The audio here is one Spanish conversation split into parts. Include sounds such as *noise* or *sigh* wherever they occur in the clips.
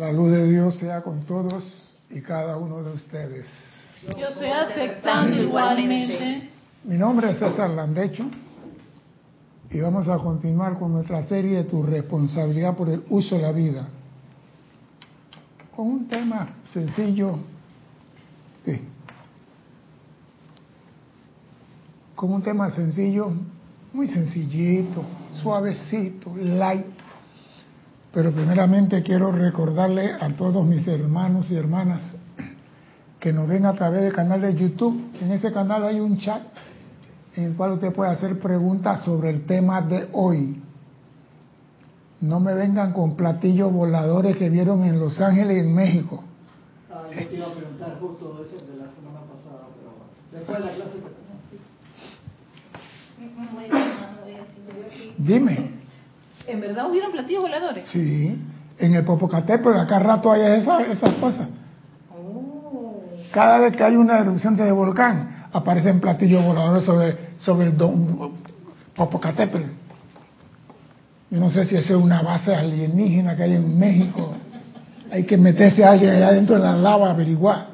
La luz de Dios sea con todos y cada uno de ustedes. Yo estoy aceptando igualmente. Mi nombre es César Landecho y vamos a continuar con nuestra serie de Tu responsabilidad por el uso de la vida. Con un tema sencillo. Sí. Con un tema sencillo, muy sencillito, suavecito, light. Pero primeramente quiero recordarle a todos mis hermanos y hermanas que nos ven a través del canal de YouTube. En ese canal hay un chat en el cual usted puede hacer preguntas sobre el tema de hoy. No me vengan con platillos voladores que vieron en Los Ángeles y en México. Ah, yo te iba a preguntar justo eso de la semana pasada, pero bueno. Después de la clase Dime. ¿En verdad hubieron platillos voladores? Sí, en el Popocatépetl acá rato hay esas, esas cosas. Oh. Cada vez que hay una erupción de volcán, aparecen platillos voladores sobre, sobre el don, Popocatépetl. Yo no sé si eso es una base alienígena que hay en México. Hay que meterse a alguien allá dentro de la lava a averiguar.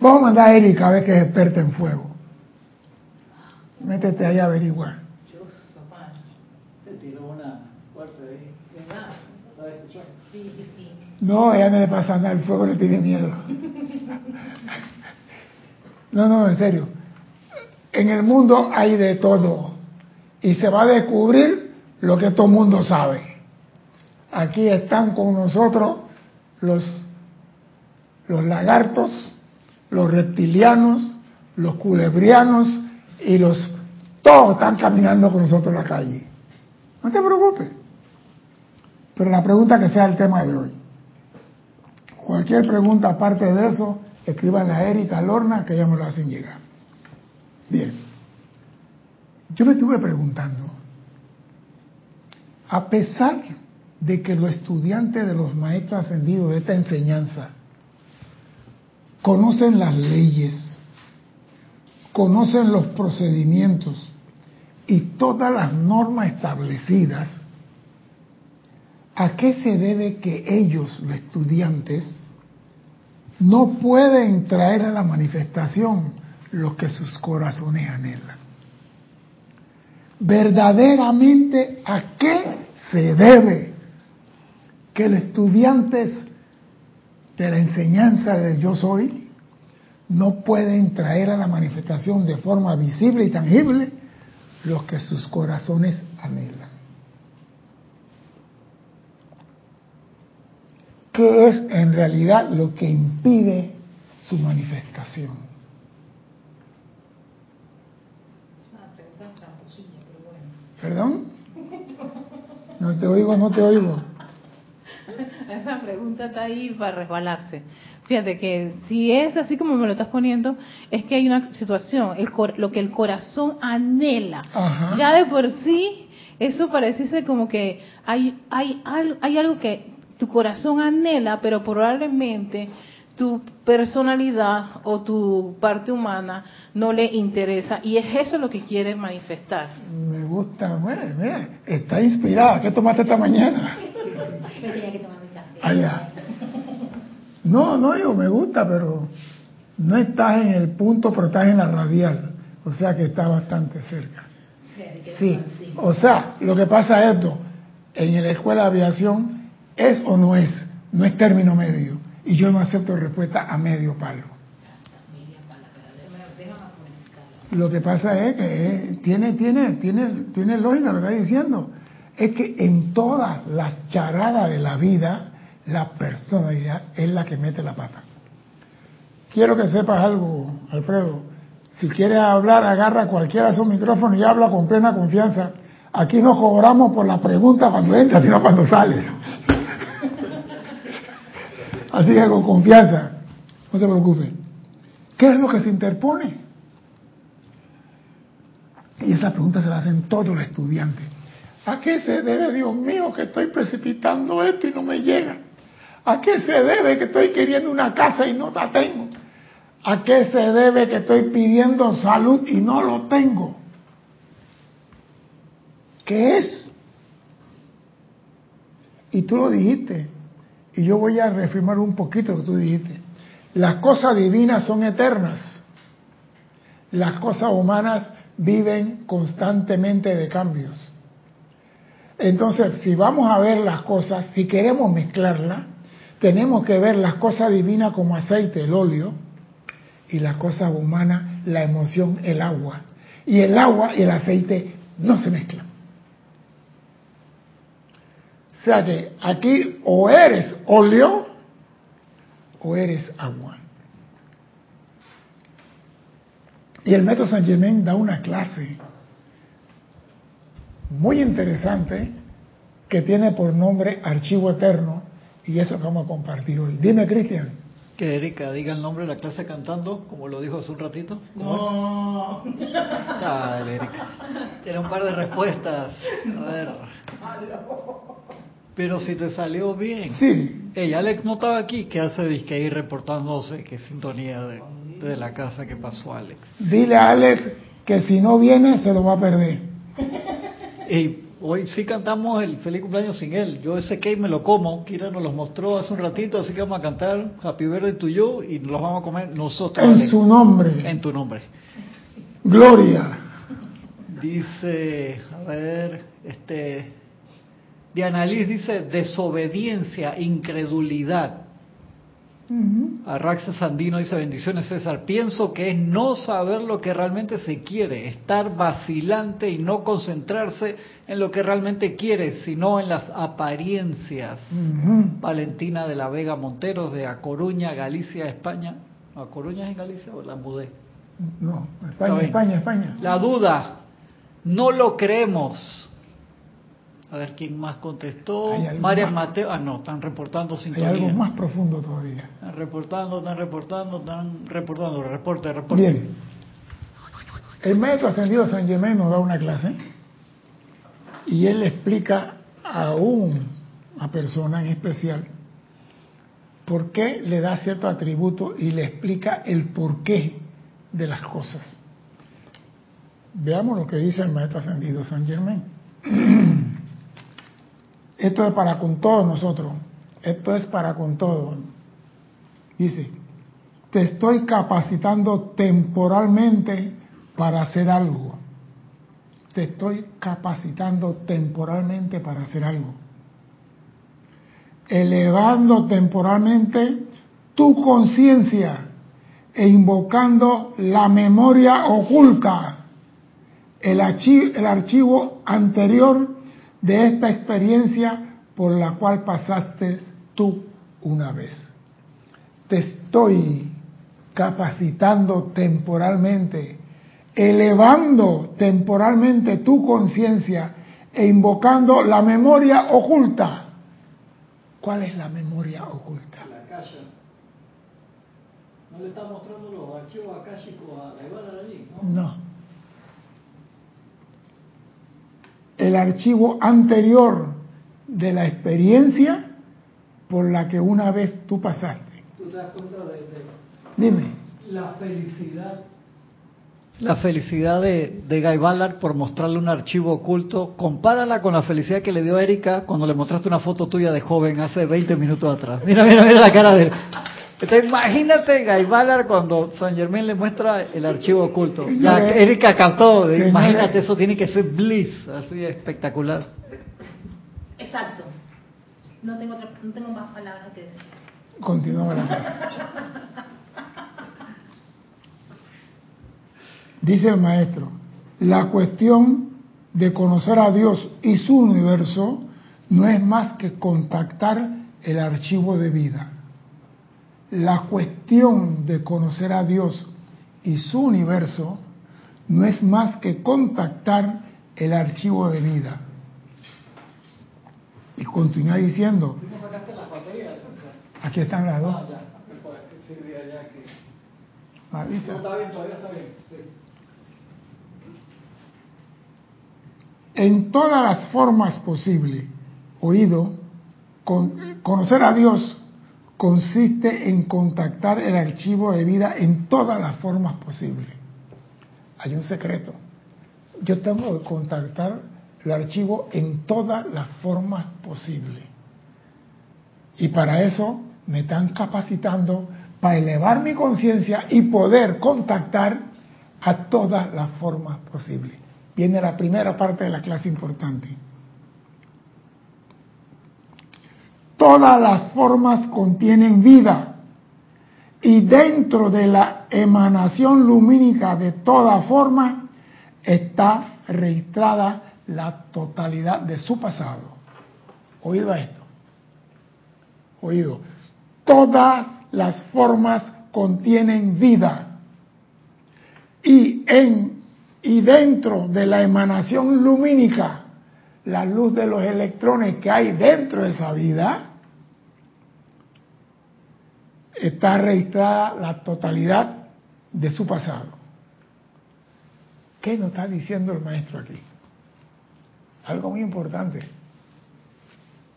Vamos a mandar a Erika a ver que es experta en fuego. Métete ahí a averiguar. Yo, papá, te tiró una fuerte ahí. ¿Verdad? ¿La escuchando? No, ella no le pasa nada, el fuego le tiene miedo. No, no, en serio. En el mundo hay de todo. Y se va a descubrir lo que todo el mundo sabe. Aquí están con nosotros los, los lagartos, los reptilianos, los culebrianos y los... Todos están caminando con nosotros en la calle. No te preocupes. Pero la pregunta que sea el tema de hoy. Cualquier pregunta aparte de eso, escriban a Erika Lorna que ya me lo hacen llegar. Bien. Yo me estuve preguntando, a pesar de que los estudiantes de los maestros ascendidos de esta enseñanza conocen las leyes, conocen los procedimientos y todas las normas establecidas, ¿a qué se debe que ellos, los estudiantes, no pueden traer a la manifestación lo que sus corazones anhelan? Verdaderamente, ¿a qué se debe que los estudiantes de la enseñanza de yo soy no pueden traer a la manifestación de forma visible y tangible lo que sus corazones anhelan? ¿Qué es en realidad lo que impide su manifestación? Es una pregunta tramposilla, pero bueno. ¿Perdón? No te oigo, no te oigo. Esa pregunta está ahí para resbalarse. Fíjate que si es así como me lo estás poniendo, es que hay una situación, el cor- lo que el corazón anhela. Ajá. Ya de por sí, eso pareciese como que hay, hay, hay algo que tu corazón anhela, pero probablemente tu personalidad o tu parte humana no le interesa y es eso lo que quiere manifestar. Me gusta, bueno, mira, está inspirada. ¿Qué tomaste esta mañana? Yo tenía que tomar mi café. Allá. No, no, yo me gusta, pero no estás en el punto, pero estás en la radial. O sea que está bastante cerca. Sí, o sea, lo que pasa es esto, en la escuela de aviación es o no es, no es término medio. Y yo no acepto respuesta a medio palo. Lo que pasa es que eh, tiene, tiene, tiene, tiene lógica lo que está diciendo. Es que en todas las charadas de la vida, la personalidad es la que mete la pata. Quiero que sepas algo, Alfredo. Si quieres hablar, agarra cualquiera su micrófono y habla con plena confianza. Aquí no cobramos por la pregunta cuando entras, sino cuando sales. Así que con confianza, no se preocupe. ¿Qué es lo que se interpone? Y esa pregunta se la hacen todos los estudiantes. ¿A qué se debe, Dios mío, que estoy precipitando esto y no me llega? ¿A qué se debe que estoy queriendo una casa y no la tengo? ¿A qué se debe que estoy pidiendo salud y no lo tengo? ¿Qué es? Y tú lo dijiste. Y yo voy a reafirmar un poquito lo que tú dijiste. Las cosas divinas son eternas. Las cosas humanas viven constantemente de cambios. Entonces, si vamos a ver las cosas, si queremos mezclarlas, tenemos que ver las cosas divinas como aceite, el óleo, y las cosas humanas, la emoción, el agua. Y el agua y el aceite no se mezclan. O sea que aquí o eres óleo o eres agua. Y el método San Germain da una clase muy interesante que tiene por nombre Archivo Eterno y eso que vamos a compartir hoy. Dime, Cristian. Que Erika diga el nombre de la clase cantando, como lo dijo hace un ratito. No. *laughs* Dale, Erika. Tiene un par de respuestas. A ver. Pero si te salió bien. Sí. Ey, Alex no estaba aquí. ¿Qué hace disque ahí reportándose? ¿Qué sintonía de, de la casa que pasó Alex? Dile a Alex que si no viene se lo va a perder. Y hoy sí cantamos el feliz cumpleaños sin él. Yo ese cake me lo como. Kira nos los mostró hace un ratito, así que vamos a cantar Happy Birthday to you y nos los vamos a comer nosotros. En Alex. su nombre. En tu nombre. Gloria. Dice, a ver, este, Diana Liz dice desobediencia, incredulidad. Ujú. Arraxa Sandino dice bendiciones César. Pienso que es no saber lo que realmente se quiere, estar vacilante y no concentrarse en lo que realmente quiere, sino en las apariencias. Valentina de la Vega Monteros de A Coruña, Galicia, España. ¿A Coruña es en Galicia o la mudé? No, España. España, España. La duda, no lo creemos. A ver quién más contestó. Hay María. Mateo. Ah, no, están reportando Hay sintonía. algo más profundo todavía. Están reportando, están reportando, están reportando. Reporte, reporte. Bien. El maestro ascendido San Germain nos da una clase y él explica a una persona en especial por qué le da cierto atributo y le explica el porqué de las cosas. Veamos lo que dice el maestro ascendido San Germain. *clears throat* Esto es para con todos nosotros. Esto es para con todos. Dice, te estoy capacitando temporalmente para hacer algo. Te estoy capacitando temporalmente para hacer algo. Elevando temporalmente tu conciencia e invocando la memoria oculta, el, archi- el archivo anterior de esta experiencia por la cual pasaste tú una vez te estoy capacitando temporalmente, elevando temporalmente tu conciencia e invocando la memoria oculta. ¿Cuál es la memoria oculta? La calle. ¿No le está mostrando los archivos akáshicos a Ivana allí? ¿no? No. El archivo anterior de la experiencia por la que una vez tú pasaste. ¿Tú te das cuenta de, de Dime. la felicidad? La felicidad de, de Guy Ballard por mostrarle un archivo oculto, compárala con la felicidad que le dio a Erika cuando le mostraste una foto tuya de joven hace 20 minutos atrás. Mira, mira, mira la cara de él. Entonces, imagínate Guy Ballard cuando San Germain le muestra el archivo oculto. Ya Erika captó, imagínate, eso tiene que ser bliss, así espectacular. Exacto. No tengo, otra- no tengo más palabras que decir. Continuamos la. Dice el maestro, la cuestión de conocer a Dios y su universo no es más que contactar el archivo de vida. La cuestión de conocer a Dios y su universo no es más que contactar el archivo de vida. Y continúa diciendo, ¿No sacaste las baterías? aquí están las dos. Ah, ya. Sí, ya que... Avisa. está bien, todavía está bien. en todas las formas posibles. Oído, con- conocer a Dios consiste en contactar el archivo de vida en todas las formas posibles. Hay un secreto. Yo tengo que contactar el archivo en todas las formas posibles. Y para eso me están capacitando para elevar mi conciencia y poder contactar a todas las formas posibles. Viene la primera parte de la clase importante. Todas las formas contienen vida y dentro de la emanación lumínica de toda forma está registrada la totalidad de su pasado. Oído esto. Oído. Todas las formas contienen vida y en y dentro de la emanación lumínica, la luz de los electrones que hay dentro de esa vida, está registrada la totalidad de su pasado. ¿Qué nos está diciendo el maestro aquí? Algo muy importante.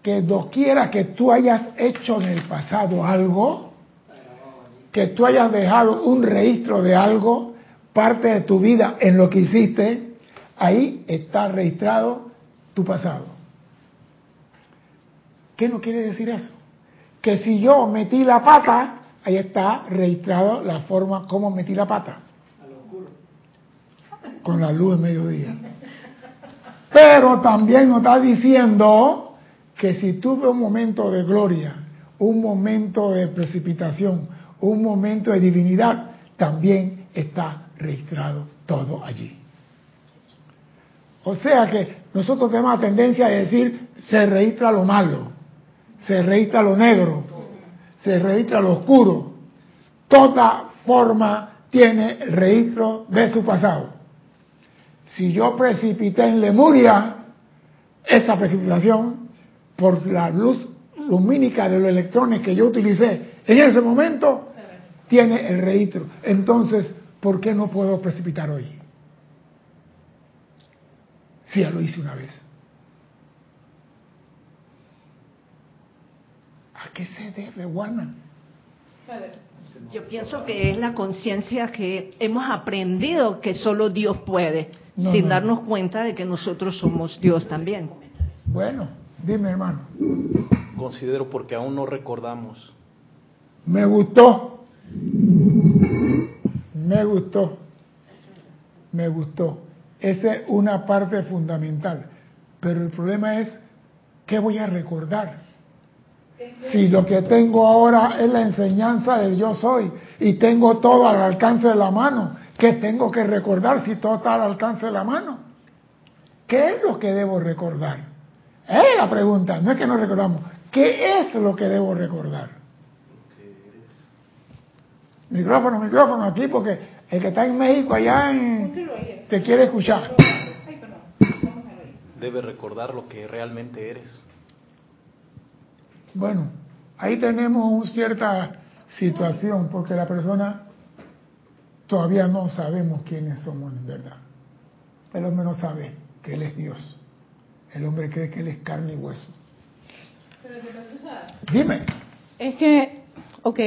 Que doquiera que tú hayas hecho en el pasado algo, que tú hayas dejado un registro de algo, parte de tu vida en lo que hiciste, ahí está registrado tu pasado. ¿Qué no quiere decir eso? Que si yo metí la pata, ahí está registrado la forma como metí la pata. Con la luz de mediodía. Pero también nos está diciendo que si tuve un momento de gloria, un momento de precipitación, un momento de divinidad, también está registrado todo allí. O sea que nosotros tenemos la tendencia a decir, se registra lo malo, se registra lo negro, se registra lo oscuro. Toda forma tiene el registro de su pasado. Si yo precipité en Lemuria, esa precipitación, por la luz lumínica de los electrones que yo utilicé en ese momento, tiene el registro. Entonces, ¿por qué no puedo precipitar hoy? Si ya lo hice una vez. ¿A qué se debe, Juana? Yo pienso que es la conciencia que hemos aprendido que solo Dios puede, No, sin no. darnos cuenta de que nosotros somos Dios también. Bueno, dime hermano. Considero porque aún no recordamos. Me gustó. Me gustó. Me gustó. Esa es una parte fundamental. Pero el problema es, ¿qué voy a recordar? Si lo que tengo ahora es la enseñanza del yo soy y tengo todo al alcance de la mano, ¿qué tengo que recordar si todo está al alcance de la mano? ¿Qué es lo que debo recordar? Es la pregunta, no es que no recordamos. ¿Qué es lo que debo recordar? Micrófono, micrófono aquí porque el que está en México allá en- te quiere escuchar. Debe recordar lo que realmente eres. Bueno, ahí tenemos una cierta situación porque la persona todavía no sabemos quiénes somos en verdad. El hombre no sabe que Él es Dios. El hombre cree que Él es carne y hueso. Dime. Es que, ok,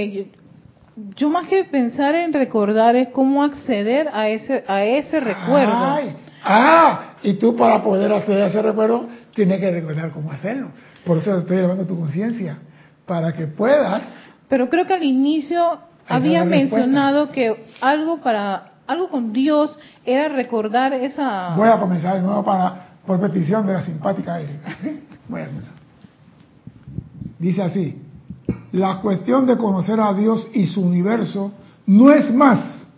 yo, más que pensar en recordar es cómo acceder a ese a ese recuerdo. Ay, ah, y tú para poder hacer ese recuerdo tienes que recordar cómo hacerlo. Por eso estoy llevando tu conciencia, para que puedas. Pero creo que al inicio había mencionado que algo para algo con Dios era recordar esa Voy a comenzar de nuevo para, por petición de la simpática Erika. *laughs* Voy a comenzar. Dice así, la cuestión de conocer a Dios y su universo no es más,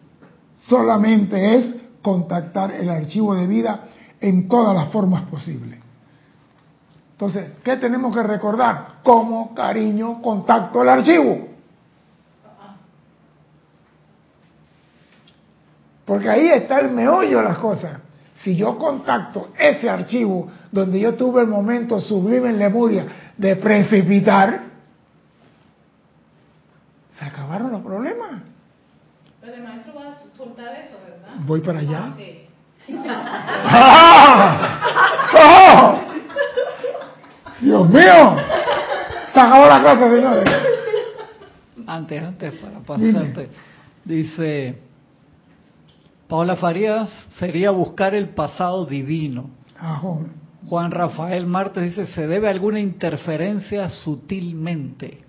solamente es contactar el archivo de vida en todas las formas posibles. Entonces, ¿qué tenemos que recordar? Como cariño, contacto el archivo. Porque ahí está el meollo de las cosas. Si yo contacto ese archivo donde yo tuve el momento sublime en Lemuria de precipitar, se acabaron los problemas. Pero el maestro va a soltar eso, ¿verdad? Voy para allá. ¡Ah! ¡Oh! *laughs* ¡Dios mío! Se acabó la clase, señores. Antes, antes, para pasarte. Dice, Paola Farías sería buscar el pasado divino. Juan Rafael Martes dice, ¿se debe a alguna interferencia sutilmente?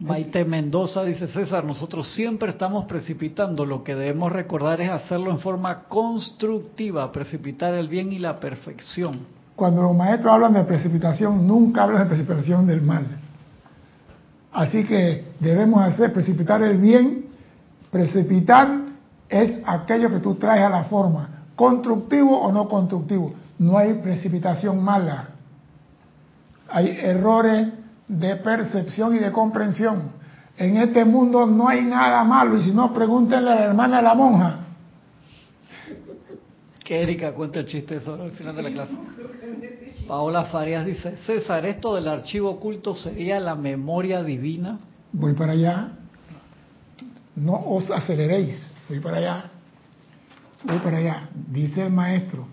Maite Mendoza dice, César, nosotros siempre estamos precipitando, lo que debemos recordar es hacerlo en forma constructiva, precipitar el bien y la perfección. Cuando los maestros hablan de precipitación, nunca hablan de precipitación del mal. Así que debemos hacer precipitar el bien. Precipitar es aquello que tú traes a la forma, constructivo o no constructivo. No hay precipitación mala. Hay errores de percepción y de comprensión. En este mundo no hay nada malo y si no, pregúntenle a la hermana de la monja. Que Erika cuenta el chiste sobre el final de la clase. Paola Farias dice, César, esto del archivo oculto sería la memoria divina. Voy para allá. No os aceleréis. Voy para allá. Voy para allá. Dice el maestro.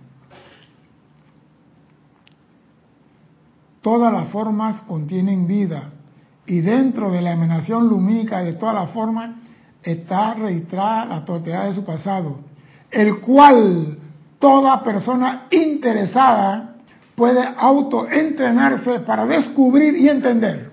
Todas las formas contienen vida y dentro de la emanación lumínica de todas las formas está registrada la totalidad de su pasado, el cual toda persona interesada puede autoentrenarse para descubrir y entender.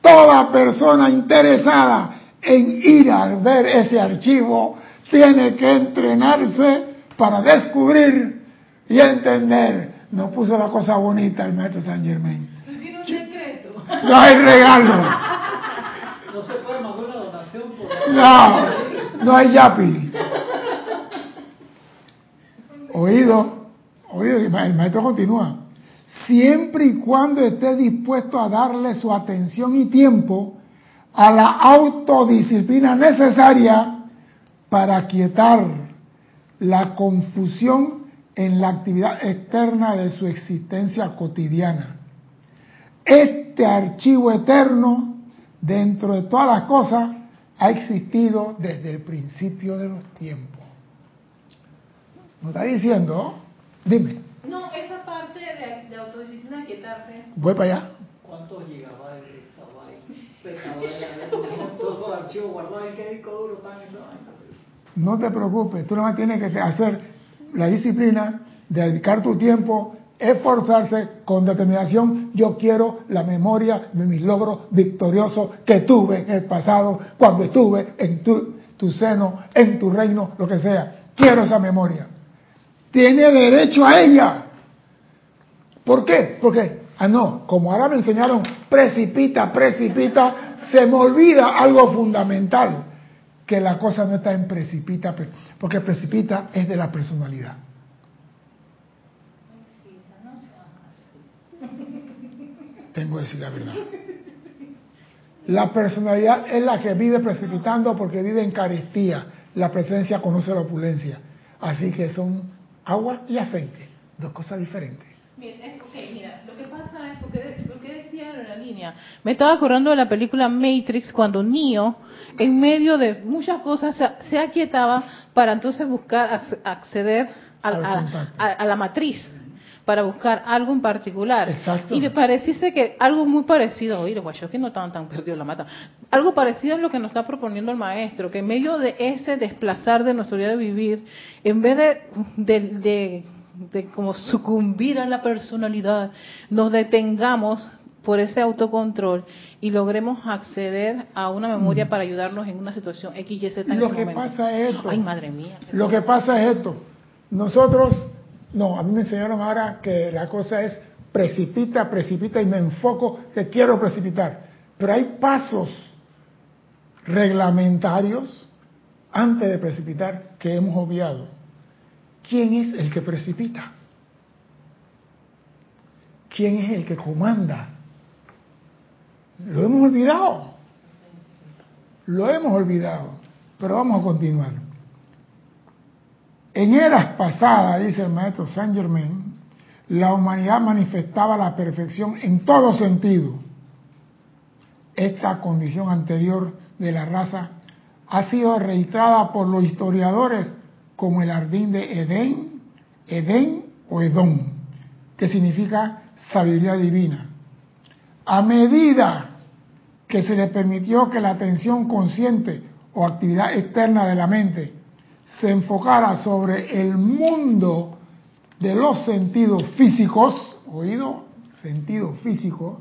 Toda persona interesada en ir a ver ese archivo tiene que entrenarse para descubrir y entender. No puso la cosa bonita el maestro San Germain. No hay regalo. No se puede No, no hay yapi. Oído, oído, el maestro continúa. Siempre y cuando esté dispuesto a darle su atención y tiempo a la autodisciplina necesaria para quietar la confusión en la actividad externa de su existencia cotidiana. Este archivo eterno, dentro de todas las cosas, ha existido desde el principio de los tiempos. ¿No está diciendo? Dime. No, esa parte de, de autodisciplina, quietarse. Voy para allá. ¿Cuántos gigabytes de esa vaina? Todos esos archivos guardados en qué disco duro están esa vaina. No te preocupes, tú nomás tienes que hacer la disciplina, dedicar tu tiempo, esforzarse con determinación. Yo quiero la memoria de mis logros victoriosos que tuve en el pasado, cuando estuve en tu, seno, en tu reino, lo que sea. Quiero esa memoria. Tiene derecho a ella. ¿Por qué? Porque, ah, no, como ahora me enseñaron, precipita, precipita, se me olvida algo fundamental, que la cosa no está en precipita, porque precipita es de la personalidad. Tengo que decir la verdad. La personalidad es la que vive precipitando porque vive en carestía. La presencia conoce la opulencia. Así que son agua y aceite, dos cosas diferentes. Bien, es, ok, mira, lo que pasa es, porque, porque decía en la línea, me estaba acordando de la película Matrix cuando Neo, en medio de muchas cosas, se, se aquietaba para entonces buscar ac- acceder a, Al a- contacto. a- a la matriz, para buscar algo en particular. Exacto. Y me pareciese que algo muy parecido, oye, los guachos que no estaban tan perdidos la mata, algo parecido es lo que nos está proponiendo el maestro, que en medio de ese desplazar de nuestro día de vivir, en vez de, de, de, de como sucumbir a la personalidad, nos detengamos por ese autocontrol y logremos acceder a una memoria para ayudarnos en una situación X, Y, Z. en Lo que momento. pasa es esto. Ay, madre mía. Lo que pasa es esto. Nosotros, no, a mí me enseñaron ahora que la cosa es precipita, precipita y me enfoco que quiero precipitar. Pero hay pasos reglamentarios antes de precipitar que hemos obviado. ¿Quién es el que precipita? ¿Quién es el que comanda? Lo hemos olvidado. Lo hemos olvidado. Pero vamos a continuar. En eras pasadas, dice el maestro Saint Germain, la humanidad manifestaba la perfección en todo sentido. Esta condición anterior de la raza ha sido registrada por los historiadores como el jardín de Edén, Edén o Edón, que significa sabiduría divina. A medida que se le permitió que la atención consciente o actividad externa de la mente se enfocara sobre el mundo de los sentidos físicos, oído, sentido físico,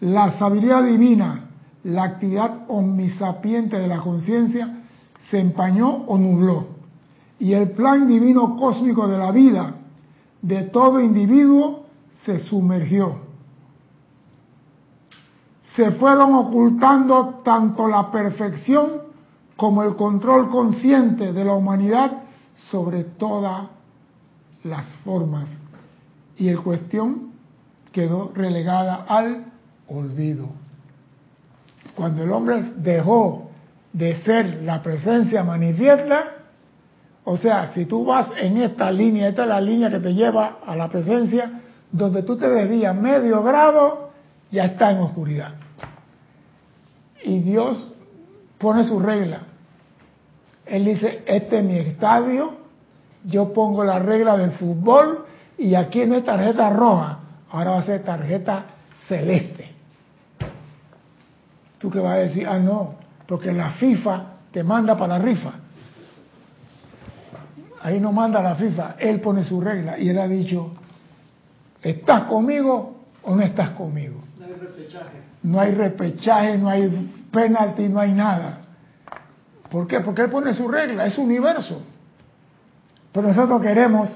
la sabiduría divina, la actividad omnisapiente de la conciencia, se empañó o nubló. Y el plan divino cósmico de la vida de todo individuo se sumergió. Se fueron ocultando tanto la perfección como el control consciente de la humanidad sobre todas las formas. Y el cuestión quedó relegada al olvido. Cuando el hombre dejó de ser la presencia manifiesta, o sea, si tú vas en esta línea, esta es la línea que te lleva a la presencia, donde tú te desvías medio grado, ya está en oscuridad. Y Dios pone su regla. Él dice, este es mi estadio, yo pongo la regla del fútbol y aquí no es tarjeta roja, ahora va a ser tarjeta celeste. ¿Tú qué vas a decir? Ah, no, porque la FIFA te manda para la rifa. Ahí no manda la FIFA, él pone su regla y él ha dicho, ¿estás conmigo o no estás conmigo? No hay repechaje. No hay repechaje, no hay penalti, no hay nada. ¿Por qué? Porque él pone su regla, es universo. Pero nosotros queremos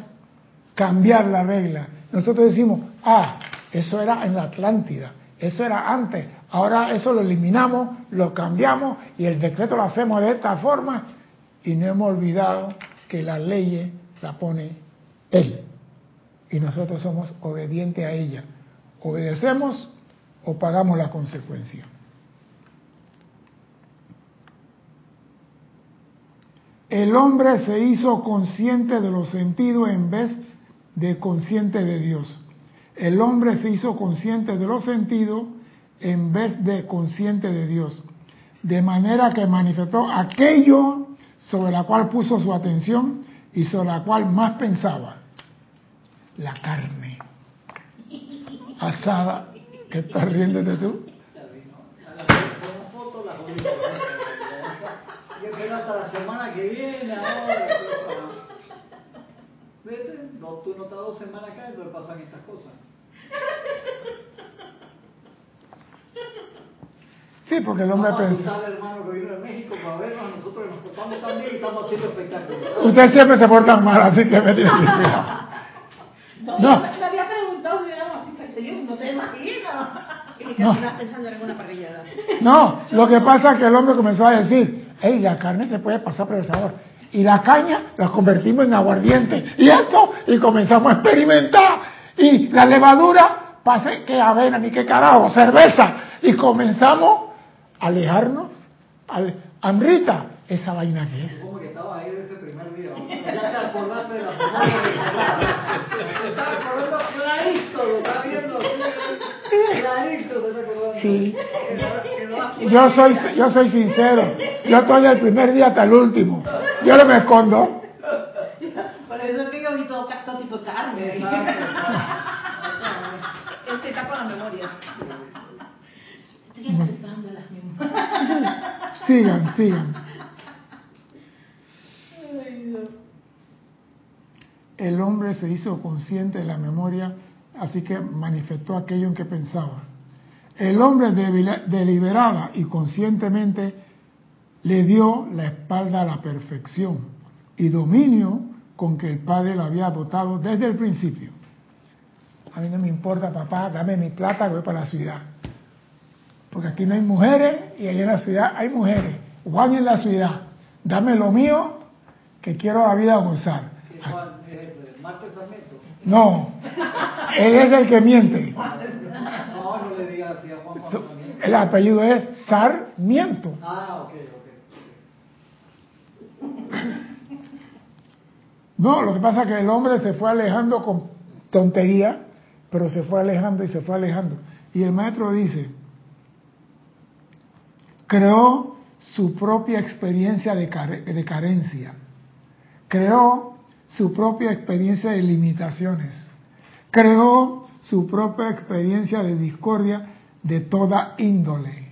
cambiar la regla. Nosotros decimos, ah, eso era en la Atlántida, eso era antes, ahora eso lo eliminamos, lo cambiamos y el decreto lo hacemos de esta forma y no hemos olvidado que la ley la pone Él. Y nosotros somos obedientes a ella. Obedecemos o pagamos la consecuencia. El hombre se hizo consciente de los sentidos en vez de consciente de Dios. El hombre se hizo consciente de los sentidos en vez de consciente de Dios. De manera que manifestó aquello sobre la cual puso su atención y sobre la cual más pensaba. La carne asada. ¿Qué estás riéndote tú? Yo espero hasta la semana que viene ahora. *laughs* Vete, no, tú no estás dos semanas acá y no pasan estas cosas. Sí, porque el hombre espectáculos. Ustedes siempre se portan mal, así que me tienen que *laughs* cuidar. No, No. me, me había preguntado si éramos así, pero señor, no te. Y que No. pensando en alguna parrillada. No, lo que pasa es que el hombre comenzó a decir, hey, la carne se puede pasar por el sabor. Y la caña la convertimos en aguardiente. Y esto, y comenzamos a experimentar. Y la levadura, pase que avena, ni qué carajo, cerveza. Y comenzamos a alejarnos. Ale- Amrita, esa vaina que es. Primer día. ¿no? Ya te acordaste de la semana que Te estás acordando clarito, lo estás viendo. sí, Clarito te estás acordando. Sí. Yo soy, yo soy sincero. Yo estoy del primer día hasta el último. Yo no me escondo. Por eso es que yo vi todo, todo tipo de carne. Él *laughs* se tapa la memoria. Estoy accesando las memorias. Sigan, sigan. El hombre se hizo consciente de la memoria, así que manifestó aquello en que pensaba. El hombre deliberada y conscientemente le dio la espalda a la perfección y dominio con que el Padre la había dotado desde el principio. A mí no me importa, papá, dame mi plata, voy para la ciudad. Porque aquí no hay mujeres y allá en la ciudad hay mujeres. Juan en la ciudad, dame lo mío que quiero la vida gozar. ¿Qué Juan es ese? ¿Marte Sarmiento? No, él es el que miente. No, no le digas así a Juan. El apellido es Sarmiento. Ah, ok, ok. No, lo que pasa es que el hombre se fue alejando con tontería, pero se fue alejando y se fue alejando. Y el maestro dice, creó su propia experiencia de, care- de carencia, creó su propia experiencia de limitaciones, creó su propia experiencia de discordia de toda índole.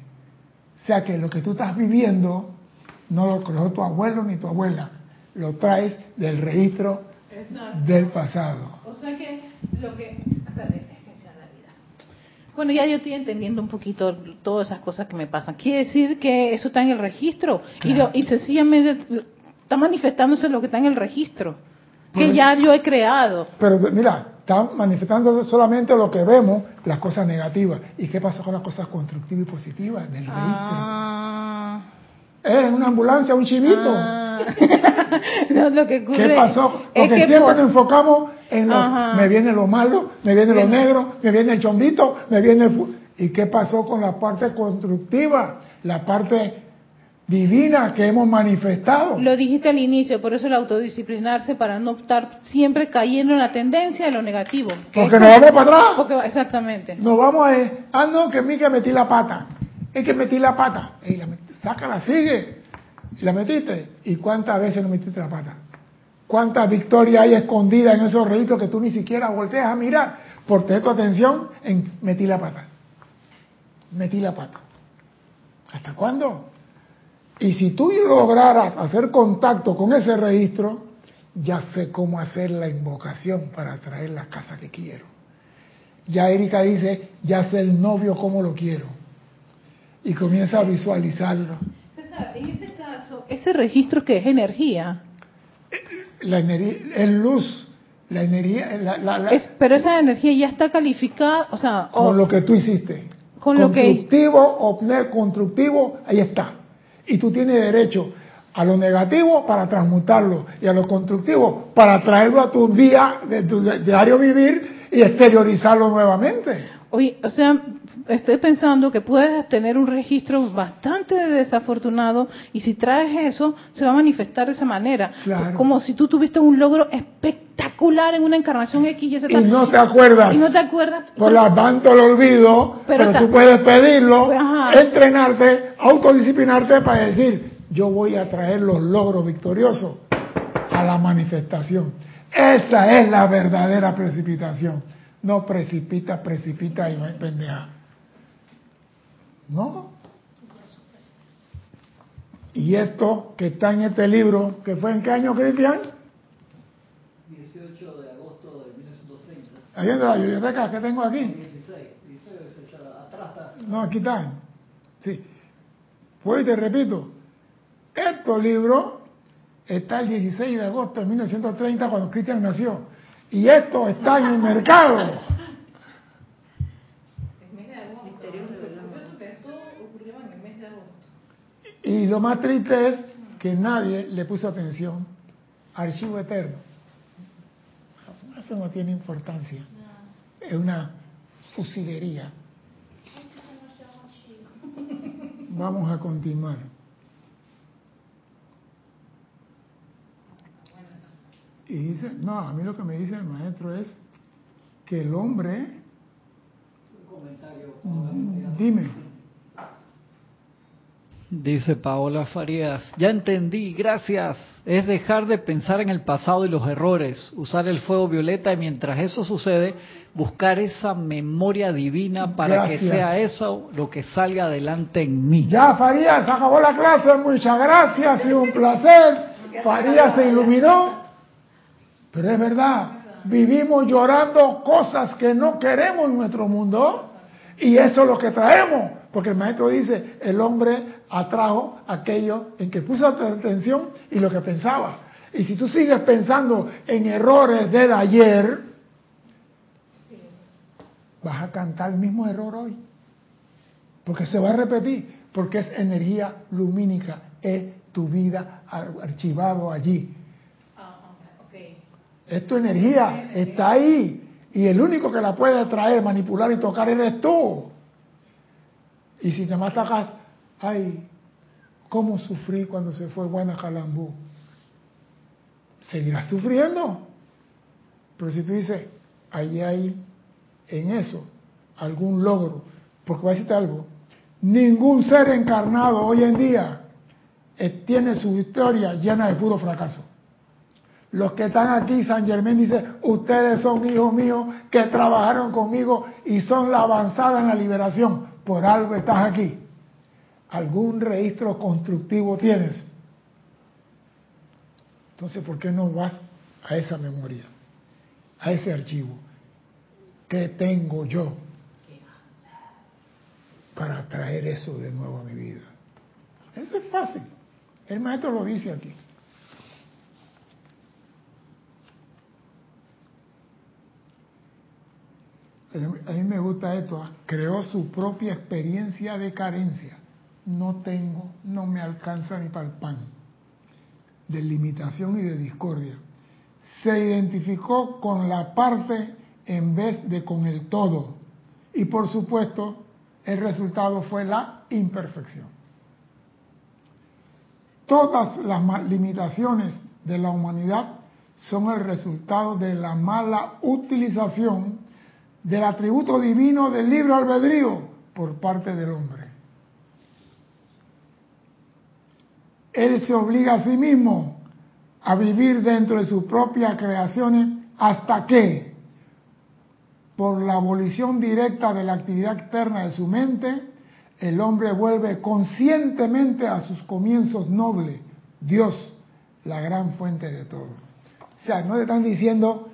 O sea que lo que tú estás viviendo no lo creó tu abuelo ni tu abuela, lo traes del registro Exacto. del pasado. O sea que lo que... Bueno, ya yo estoy entendiendo un poquito todas esas cosas que me pasan. Quiere decir que eso está en el registro y, lo- y sencillamente está manifestándose lo que está en el registro, que ya yo he creado. Pero mira, está manifestando solamente lo que vemos, las cosas negativas. ¿Y qué pasó con las cosas constructivas y positivas del? Ah, Es una ambulancia, un chivito. ah. *laughs* No, lo que ocurre ¿Qué pasó? es Porque que siempre por- nos enfocamos en lo, me viene lo malo, me viene lo negro, me viene el chombito, me viene el... ¿Y qué pasó con la parte constructiva? La parte divina que hemos manifestado. Lo dijiste al inicio, por eso el autodisciplinarse para no estar siempre cayendo en la tendencia de lo negativo. que Porque nos vamos para atrás. Porque, exactamente. Nos vamos a... Ah, no, que a mí que metí la pata. Es que metí la pata. Ey, la met- sácala, sigue. Y la metiste. ¿Y cuántas veces no metiste la pata? ¿Cuántas victorias hay escondidas en esos registros que tú ni siquiera volteas a mirar? Por tener tu atención en metí la pata. Metí la pata. ¿Hasta cuándo? Y si tú lograras hacer contacto con ese registro, ya sé cómo hacer la invocación para traer la casa que quiero. Ya Erika dice, ya sé el novio cómo lo quiero. Y comienza a visualizarlo. César, en este caso, ese registro que es energía, La energía, es luz, la energía, la- la- la- es, pero esa energía ya está calificada, o sea, o- con lo que tú hiciste. Con lo que- constructivo constructivo, ahí está. Y tú tienes derecho a lo negativo para transmutarlo y a lo constructivo para traerlo a tu día, de tu diario vivir y exteriorizarlo nuevamente. oye, o sea, estoy pensando que puedes tener un registro bastante desafortunado y si traes eso, se va a manifestar de esa manera. Claro. Como si tú tuviste un logro espectacular en una encarnación X y, Z, Y no te acuerdas. y no te acuerdas. Por la tanto lo olvido, Pero tú puedes pedirlo, Ajá. entrenarte, autodisciplinarte para decir, yo voy a traer los logros victoriosos a la manifestación. Esa es la verdadera precipitación. No precipita, precipita y hay pendeja. ¿No? Y esto que está en este libro, que fue en qué año, Cristian? 18 de agosto de 1930. Ahí en la biblioteca que tengo aquí. 16, 16, 18, atrás está. No, aquí está. Sí. Pues te repito, estos libros está el 16 de agosto de 1930 cuando Cristian nació. Y esto está en el mercado. Y lo más triste es que nadie le puso atención. Archivo eterno. Eso no tiene importancia. Es una fusilería. Vamos a continuar. Y dice, no, a mí lo que me dice el maestro es que el hombre, dime, Dice Paola Farías, ya entendí, gracias. Es dejar de pensar en el pasado y los errores, usar el fuego violeta y mientras eso sucede, buscar esa memoria divina para que sea eso lo que salga adelante en mí. ya Farías, acabó la clase, muchas gracias, sido un placer. Farías se iluminó, pero es verdad, vivimos llorando cosas que no queremos en nuestro mundo y eso es lo que traemos, porque el maestro dice, el hombre atrajo aquello en que puso atención y lo que pensaba. Y si tú sigues pensando en errores del ayer, vas a cantar el mismo error hoy. Porque se va a repetir, porque es energía lumínica, es tu vida ar- archivado allí. Es tu energía, está ahí. Y el único que la puede traer, manipular y tocar eres tú. Y si te matas, ay, ¿cómo sufrí cuando se fue Buena Calambú? Seguirás sufriendo. Pero si tú dices, ahí hay en eso algún logro, porque voy a decirte algo, ningún ser encarnado hoy en día tiene su historia llena de puro fracaso. Los que están aquí, San Germán dice, ustedes son hijos míos que trabajaron conmigo y son la avanzada en la liberación. Por algo estás aquí. ¿Algún registro constructivo tienes? Entonces, ¿por qué no vas a esa memoria, a ese archivo? ¿Qué tengo yo para traer eso de nuevo a mi vida? Eso es fácil. El maestro lo dice aquí. A mí me gusta esto. ¿ah? Creó su propia experiencia de carencia. No tengo, no me alcanza ni para el pan. De limitación y de discordia. Se identificó con la parte en vez de con el todo. Y por supuesto, el resultado fue la imperfección. Todas las limitaciones de la humanidad son el resultado de la mala utilización del atributo divino del libre albedrío por parte del hombre. Él se obliga a sí mismo a vivir dentro de sus propias creaciones hasta que, por la abolición directa de la actividad externa de su mente, el hombre vuelve conscientemente a sus comienzos nobles, Dios, la gran fuente de todo. O sea, no le están diciendo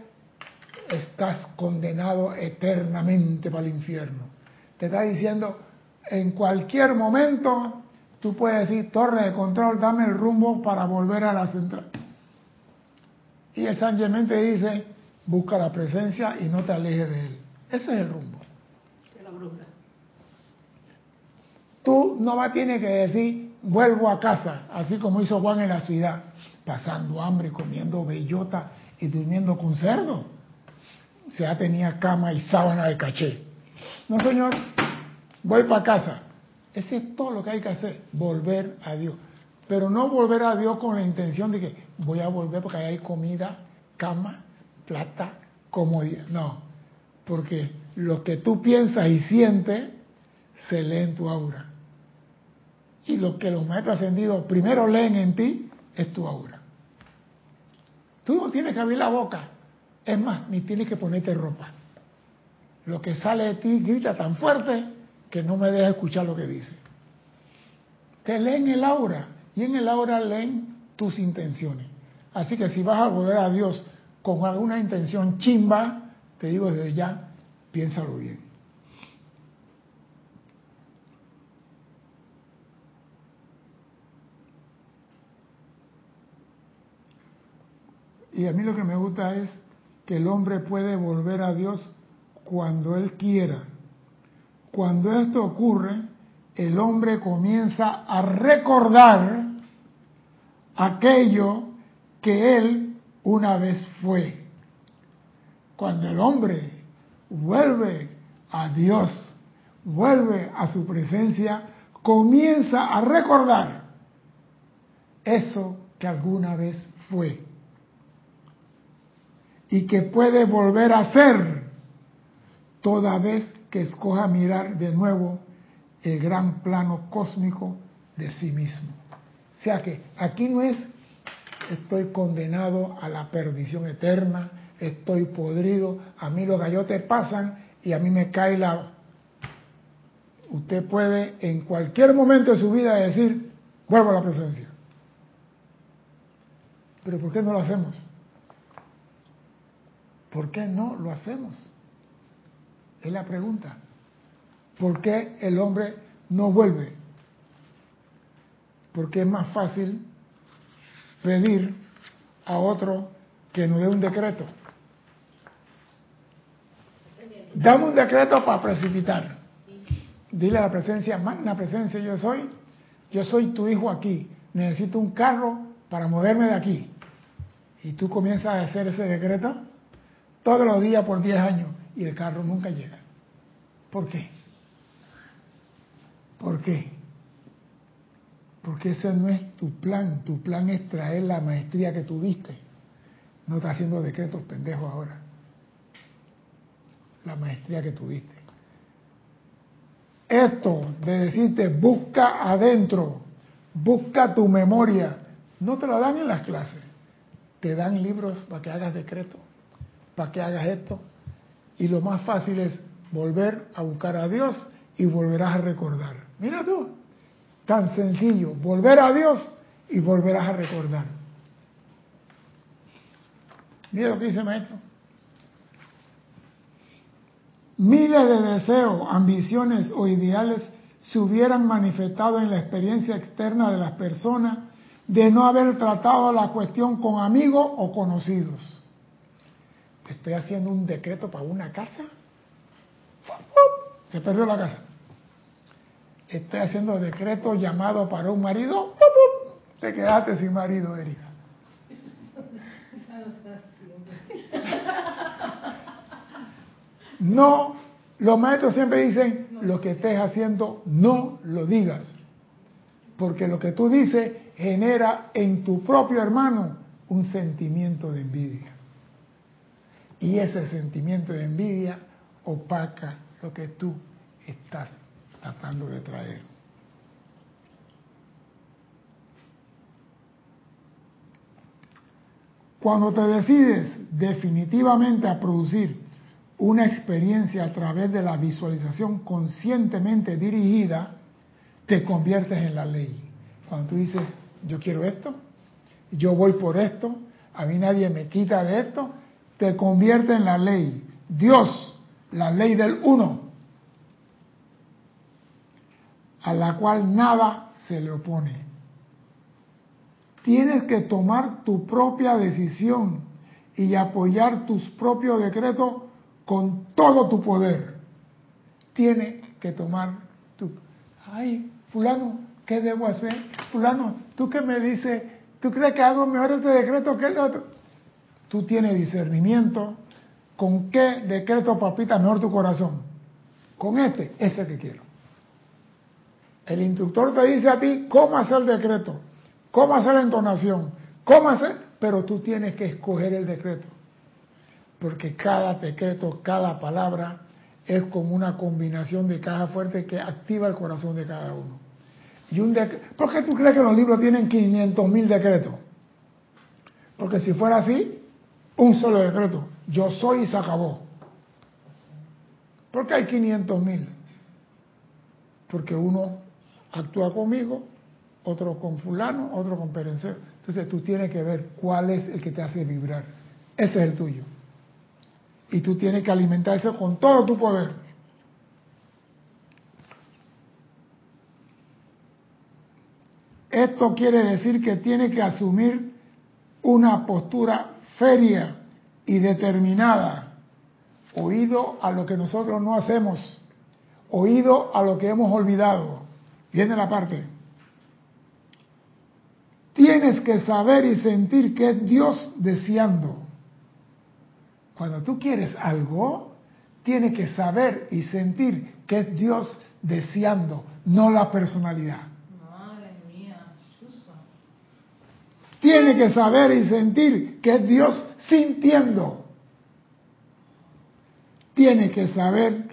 estás condenado eternamente para el infierno. Te está diciendo, en cualquier momento tú puedes decir, torre de control, dame el rumbo para volver a la central. Y el San Germain te dice, busca la presencia y no te alejes de él. Ese es el rumbo. De la bruja. Tú no vas a tener que decir, vuelvo a casa, así como hizo Juan en la ciudad, pasando hambre, comiendo bellota y durmiendo con cerdo. O sea, tenía cama y sábana de caché. No, señor, voy para casa. Ese es todo lo que hay que hacer, volver a Dios. Pero no volver a Dios con la intención de que voy a volver porque hay comida, cama, plata, comodidad. No, porque lo que tú piensas y sientes se lee en tu aura. Y lo que los maestros ascendidos primero leen en ti es tu aura. Tú no tienes que abrir la boca. Es más, ni tienes que ponerte ropa. Lo que sale de ti grita tan fuerte que no me deja escuchar lo que dice. Te leen el aura y en el aura leen tus intenciones. Así que si vas a volver a Dios con alguna intención chimba, te digo desde ya, piénsalo bien. Y a mí lo que me gusta es que el hombre puede volver a Dios cuando él quiera. Cuando esto ocurre, el hombre comienza a recordar aquello que él una vez fue. Cuando el hombre vuelve a Dios, vuelve a su presencia, comienza a recordar eso que alguna vez fue y que puede volver a ser toda vez que escoja mirar de nuevo el gran plano cósmico de sí mismo. O sea que aquí no es estoy condenado a la perdición eterna, estoy podrido, a mí los gallotes pasan y a mí me cae la... Usted puede en cualquier momento de su vida decir, vuelvo a la presencia. Pero ¿por qué no lo hacemos? ¿Por qué no lo hacemos? Es la pregunta. ¿Por qué el hombre no vuelve? Porque es más fácil pedir a otro que nos dé un decreto. Dame un decreto para precipitar. Dile a la presencia, magna presencia, yo soy, yo soy tu hijo aquí. Necesito un carro para moverme de aquí. Y tú comienzas a hacer ese decreto todos los días por 10 años y el carro nunca llega. ¿Por qué? ¿Por qué? Porque ese no es tu plan. Tu plan es traer la maestría que tuviste. No estás haciendo decretos pendejos ahora. La maestría que tuviste. Esto de decirte busca adentro, busca tu memoria, no te lo dan en las clases. Te dan libros para que hagas decretos para que hagas esto. Y lo más fácil es volver a buscar a Dios y volverás a recordar. Mira tú, tan sencillo, volver a Dios y volverás a recordar. Mira lo que dice maestro. Miles de deseos, ambiciones o ideales se hubieran manifestado en la experiencia externa de las personas de no haber tratado la cuestión con amigos o conocidos. Estoy haciendo un decreto para una casa. Se perdió la casa. Estoy haciendo decreto llamado para un marido. Te quedaste sin marido, Erika. No, los maestros siempre dicen, lo que estés haciendo, no lo digas. Porque lo que tú dices genera en tu propio hermano un sentimiento de envidia. Y ese sentimiento de envidia opaca lo que tú estás tratando de traer. Cuando te decides definitivamente a producir una experiencia a través de la visualización conscientemente dirigida, te conviertes en la ley. Cuando tú dices, yo quiero esto, yo voy por esto, a mí nadie me quita de esto, te convierte en la ley. Dios, la ley del uno, a la cual nada se le opone. Tienes que tomar tu propia decisión y apoyar tus propios decretos con todo tu poder. Tienes que tomar tu... Ay, fulano, ¿qué debo hacer? Fulano, ¿tú qué me dices? ¿Tú crees que hago mejor este decreto que el otro? Tú tienes discernimiento. ¿Con qué decreto palpita mejor tu corazón? Con este, ese que quiero. El instructor te dice a ti cómo hacer el decreto, cómo hacer la entonación, cómo hacer, pero tú tienes que escoger el decreto. Porque cada decreto, cada palabra es como una combinación de caja fuerte que activa el corazón de cada uno. Y un ¿Por qué tú crees que los libros tienen 500 mil decretos? Porque si fuera así, un solo decreto, yo soy y se acabó. ¿Por qué hay 500 mil? Porque uno actúa conmigo, otro con fulano, otro con perencero. Entonces tú tienes que ver cuál es el que te hace vibrar. Ese es el tuyo. Y tú tienes que alimentar eso con todo tu poder. Esto quiere decir que tienes que asumir una postura feria y determinada, oído a lo que nosotros no hacemos, oído a lo que hemos olvidado. Viene la parte. Tienes que saber y sentir que es Dios deseando. Cuando tú quieres algo, tienes que saber y sentir que es Dios deseando, no la personalidad. Madre mía, Tiene que saber y sentir que es Dios sintiendo. Tiene que saber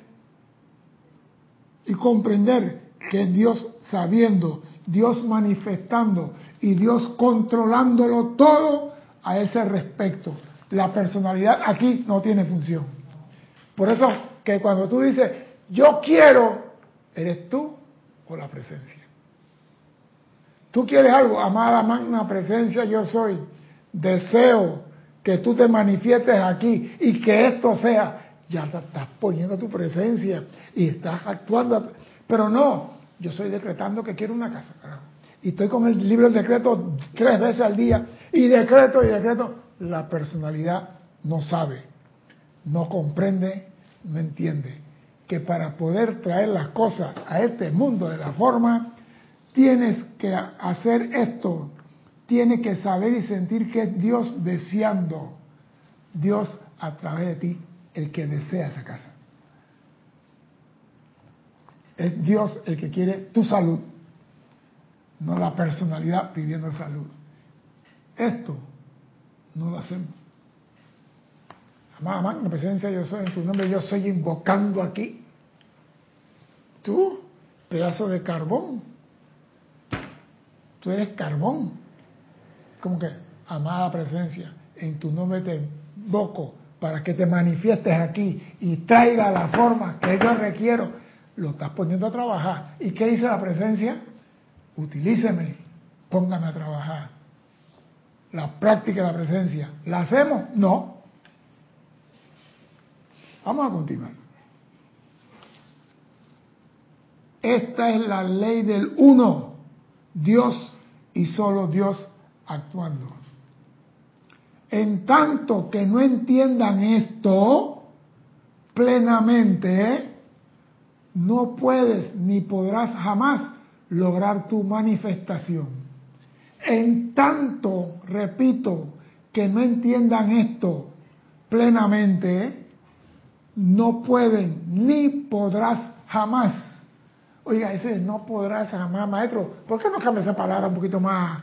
y comprender que es Dios sabiendo, Dios manifestando y Dios controlándolo todo a ese respecto. La personalidad aquí no tiene función. Por eso que cuando tú dices, yo quiero, eres tú o la presencia. Tú quieres algo, amada magna presencia, yo soy. Deseo que tú te manifiestes aquí y que esto sea, ya estás poniendo tu presencia y estás actuando. Pero no, yo estoy decretando que quiero una casa. Y estoy con el libro del decreto tres veces al día y decreto y decreto la personalidad no sabe, no comprende, no entiende. Que para poder traer las cosas a este mundo de la forma, tienes que hacer esto, tienes que saber y sentir que es Dios deseando, Dios a través de ti, el que desea esa casa. Es Dios el que quiere tu salud, no la personalidad pidiendo salud. Esto no lo hacemos. Amada la presencia yo soy, en tu nombre yo soy invocando aquí. Tú, pedazo de carbón. Tú eres carbón. Como que, amada presencia, en tu nombre te invoco para que te manifiestes aquí y traiga la forma que yo requiero. Lo estás poniendo a trabajar. ¿Y qué dice la presencia? Utilíceme, póngame a trabajar la práctica de la presencia. ¿La hacemos? No. Vamos a continuar. Esta es la ley del uno, Dios y solo Dios actuando. En tanto que no entiendan esto plenamente, no puedes ni podrás jamás lograr tu manifestación. En tanto, repito, que no entiendan esto plenamente, no pueden ni podrás jamás Oiga, ese no podrás jamás, maestro. ¿Por qué no cambia esa palabra un poquito más,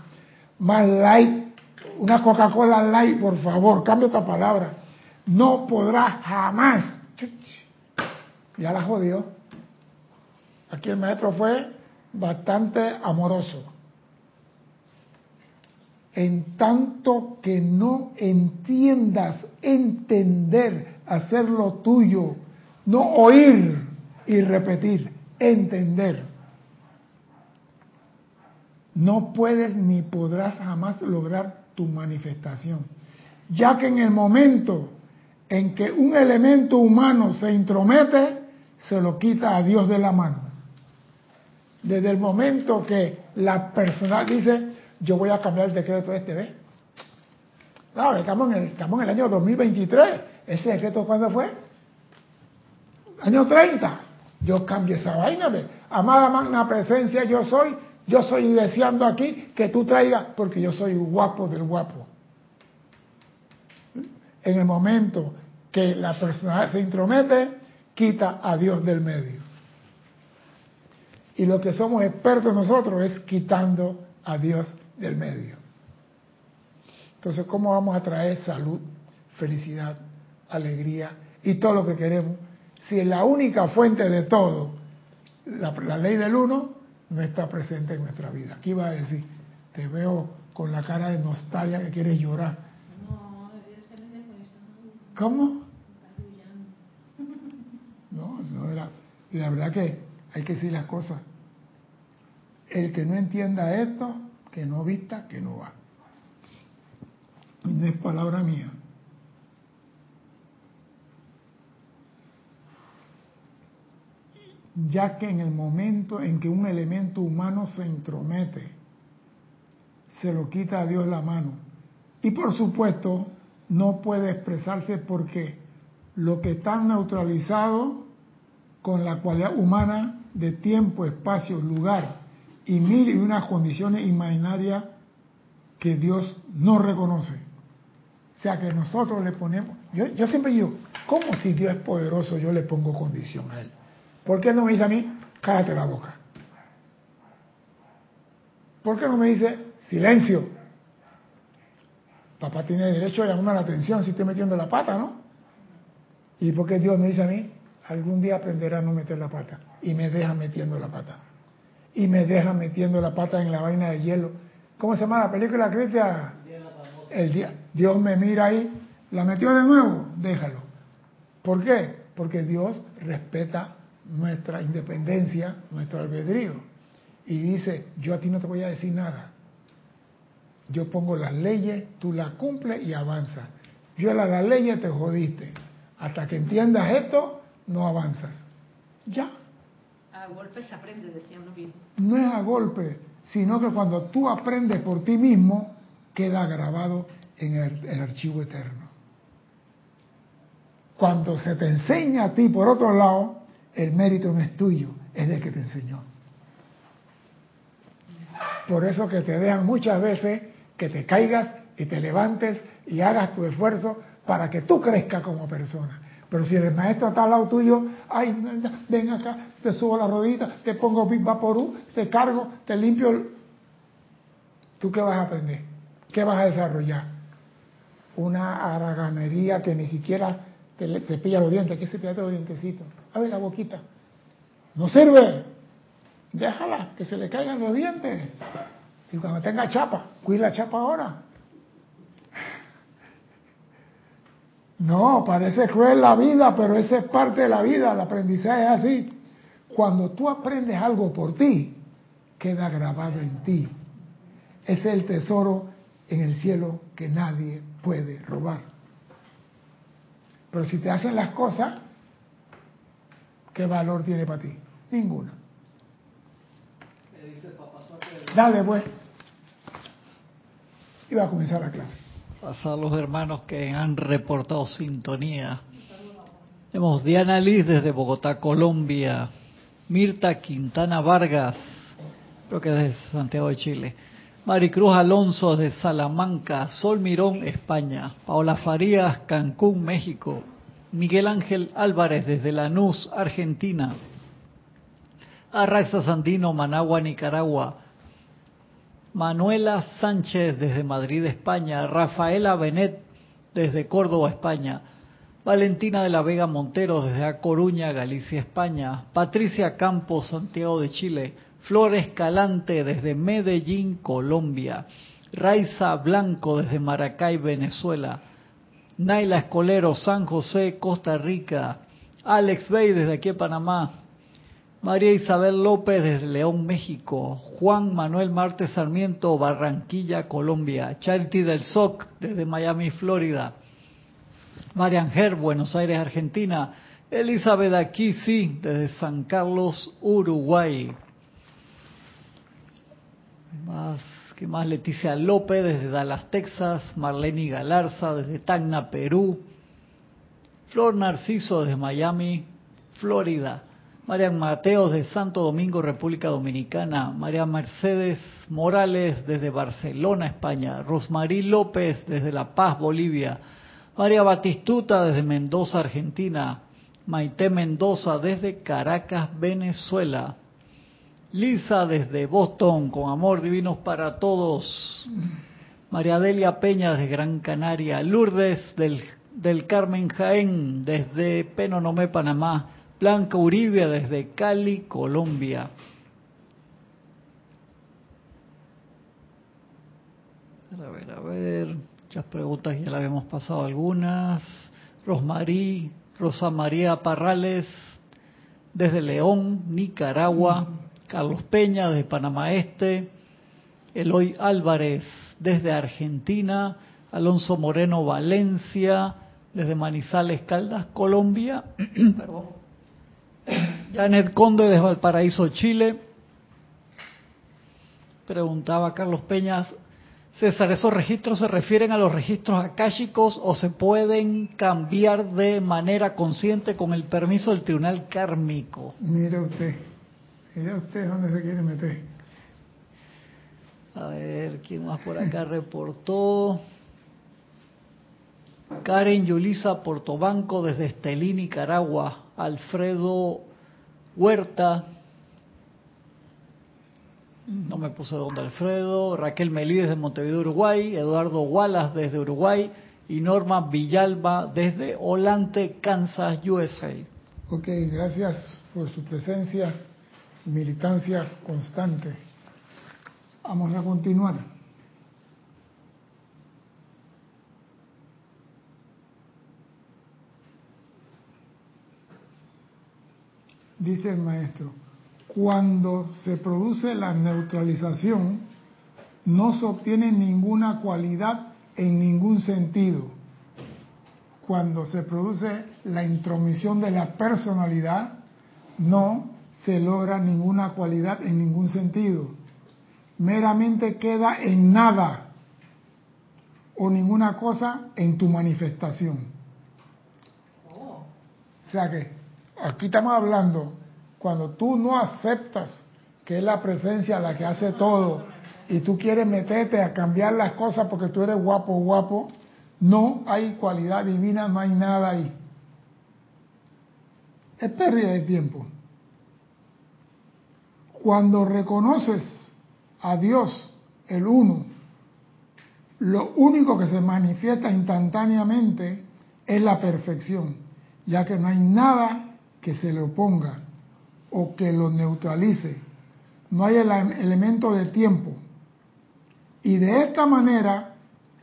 más light? Una Coca-Cola light, por favor, cambia esta palabra. No podrás jamás. Ya la jodió. Aquí el maestro fue bastante amoroso. En tanto que no entiendas, entender, hacer lo tuyo, no oír y repetir entender. No puedes ni podrás jamás lograr tu manifestación, ya que en el momento en que un elemento humano se intromete, se lo quita a Dios de la mano. Desde el momento que la persona dice, yo voy a cambiar el decreto este, ¿ves? el, estamos en el año 2023. ¿Ese decreto cuándo fue? Año 30. Yo cambio esa vaina. ¿ve? Amada magna presencia, yo soy. Yo soy deseando aquí que tú traigas, porque yo soy guapo del guapo. En el momento que la persona se intromete, quita a Dios del medio. Y lo que somos expertos nosotros es quitando a Dios del medio. Entonces, ¿cómo vamos a traer salud, felicidad, alegría y todo lo que queremos si la única fuente de todo, la, ley del uno, no está presente en nuestra vida. Aquí va a decir, te veo con la cara de nostalgia que quieres llorar. ¿Cómo? No, no era. La verdad que hay que decir las cosas. El que no entienda esto, que no vista, que no va. Y no es palabra mía. Ya que en el momento en que un elemento humano se entromete, se lo quita a Dios la mano. Y por supuesto, no puede expresarse porque lo que está neutralizado con la cualidad humana de tiempo, espacio, lugar y mil y unas condiciones imaginarias que Dios no reconoce. O sea que nosotros le ponemos, yo, yo siempre digo, ¿cómo si Dios es poderoso yo le pongo condición a Él? ¿Por qué no me dice a mí, cállate la boca? ¿Por qué no me dice, silencio? Papá tiene derecho a llamar la atención si estoy metiendo la pata, ¿no? ¿Y por qué Dios me dice a mí, algún día aprenderá a no meter la pata? Y me deja metiendo la pata. Y me deja metiendo la pata en la vaina de hielo. ¿Cómo se llama la película crítica? El día. Dios me mira ahí, la metió de nuevo, déjalo. ¿Por qué? Porque Dios respeta nuestra independencia, nuestro albedrío. Y dice, yo a ti no te voy a decir nada. Yo pongo las leyes, tú las cumples y avanzas. Yo las leyes te jodiste. Hasta que entiendas esto, no avanzas. Ya. A golpe se aprende, decían los bien. No es a golpe, sino que cuando tú aprendes por ti mismo, queda grabado en el archivo eterno. Cuando se te enseña a ti por otro lado, el mérito no es tuyo, es del que te enseñó. Por eso que te dejan muchas veces que te caigas y te levantes y hagas tu esfuerzo para que tú crezcas como persona. Pero si el maestro está al lado tuyo, ay, ven acá, te subo la rodita, te pongo Vaporú, te cargo, te limpio. ¿Tú qué vas a aprender? ¿Qué vas a desarrollar? Una haraganería que ni siquiera te cepilla los dientes. ¿Qué cepilla los dientecitos? Abre la boquita. No sirve. Déjala, que se le caigan los dientes. Y cuando tenga chapa, cuida la chapa ahora. No, parece cruel la vida, pero esa es parte de la vida, el aprendizaje es así. Cuando tú aprendes algo por ti, queda grabado en ti. Es el tesoro en el cielo que nadie puede robar. Pero si te hacen las cosas ¿qué valor tiene para ti? Ninguna. Dale, pues. Iba a comenzar la clase. Pasar los hermanos que han reportado sintonía. Tenemos Diana Liz desde Bogotá, Colombia. Mirta Quintana Vargas, creo que desde Santiago de Chile. Maricruz Alonso de Salamanca, Sol Mirón, España. Paola Farías, Cancún, México. Miguel Ángel Álvarez desde Lanús, Argentina. Arraxa Sandino, Managua, Nicaragua. Manuela Sánchez desde Madrid, España. Rafaela Benet desde Córdoba, España. Valentina de la Vega Montero desde A Coruña, Galicia, España. Patricia Campos, Santiago de Chile. Flor Escalante desde Medellín, Colombia. Raiza Blanco desde Maracay, Venezuela. Naila Escolero, San José, Costa Rica. Alex Bey desde aquí Panamá. María Isabel López desde León, México. Juan Manuel Martes Sarmiento, Barranquilla, Colombia. Charity del SOC desde Miami, Florida. Marian Ger, Buenos Aires, Argentina. Elizabeth Aquisi desde San Carlos, Uruguay. Más, ¿Qué más? Leticia López desde Dallas, Texas. Marlene Galarza desde Tacna, Perú. Flor Narciso desde Miami, Florida. Marian Mateos de Santo Domingo, República Dominicana. María Mercedes Morales desde Barcelona, España. Rosmarí López desde La Paz, Bolivia. María Batistuta desde Mendoza, Argentina. Maite Mendoza desde Caracas, Venezuela. Lisa desde Boston, con amor divinos para todos. María Delia Peña desde Gran Canaria. Lourdes del, del Carmen Jaén desde Penonomé, Panamá. Blanca Uribe desde Cali, Colombia. A ver, a ver. Muchas preguntas, ya las habíamos pasado algunas. Rosmarí, Rosa María Parrales, desde León, Nicaragua. Carlos Peña, desde Panamá Este. Eloy Álvarez, desde Argentina. Alonso Moreno, Valencia, desde Manizales, Caldas, Colombia. *clears throat* Perdón. Janet Conde, desde Valparaíso, Chile. Preguntaba Carlos Peña, César, ¿esos registros se refieren a los registros akáshicos o se pueden cambiar de manera consciente con el permiso del tribunal kármico? Mire usted, mire usted dónde se quiere meter. A ver, ¿quién más por acá reportó? Karen Yulisa Portobanco desde Estelí, Nicaragua. Alfredo Huerta. No me puse dónde Alfredo. Raquel Melí desde Montevideo, Uruguay. Eduardo Wallace desde Uruguay. Y Norma Villalba desde Olante, Kansas, USA. Ok, gracias por su presencia, militancia constante. Vamos a continuar. Dice el maestro, cuando se produce la neutralización, no se obtiene ninguna cualidad en ningún sentido. Cuando se produce la intromisión de la personalidad, no se logra ninguna cualidad en ningún sentido. Meramente queda en nada o ninguna cosa en tu manifestación. O sea que aquí estamos hablando, cuando tú no aceptas que es la presencia la que hace todo y tú quieres meterte a cambiar las cosas porque tú eres guapo, guapo, no hay cualidad divina, no hay nada ahí. Es pérdida de tiempo. Cuando reconoces a Dios, el uno, lo único que se manifiesta instantáneamente es la perfección, ya que no hay nada que se le oponga o que lo neutralice. No hay el elemento de tiempo. Y de esta manera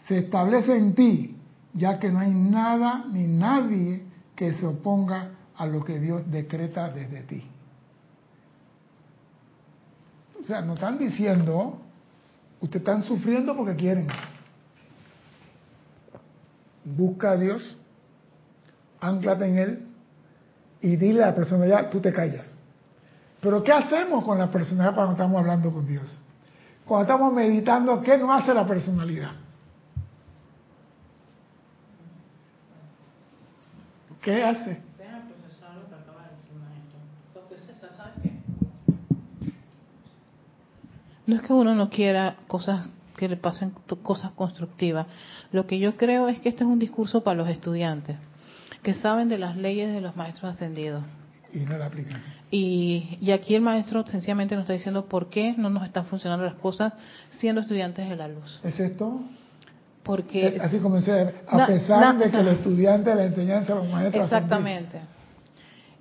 se establece en ti, ya que no hay nada ni nadie que se oponga a lo que Dios decreta desde ti. O sea, no están diciendo, ustedes están sufriendo porque quieren. Busca a Dios, anclate en Él y dile a la personalidad, tú te callas. Pero ¿qué hacemos con la personalidad cuando estamos hablando con Dios? Cuando estamos meditando, ¿qué nos hace la personalidad? ¿Qué hace? Deja procesar lo que acaba de decir maestro. Porque César, ¿sabes qué? No es que uno no quiera cosas que le pasen cosas constructivas. Lo que yo creo es que este es un discurso para los estudiantes que saben de las leyes de los maestros ascendidos. Y no la aplican. Y, y aquí el maestro sencillamente nos está diciendo por qué no nos están funcionando las cosas siendo estudiantes de la luz. ¿Es esto? Porque Es así comencé, a Na- pesar na- de que el estudiante de la enseñanza los maestros. Exactamente.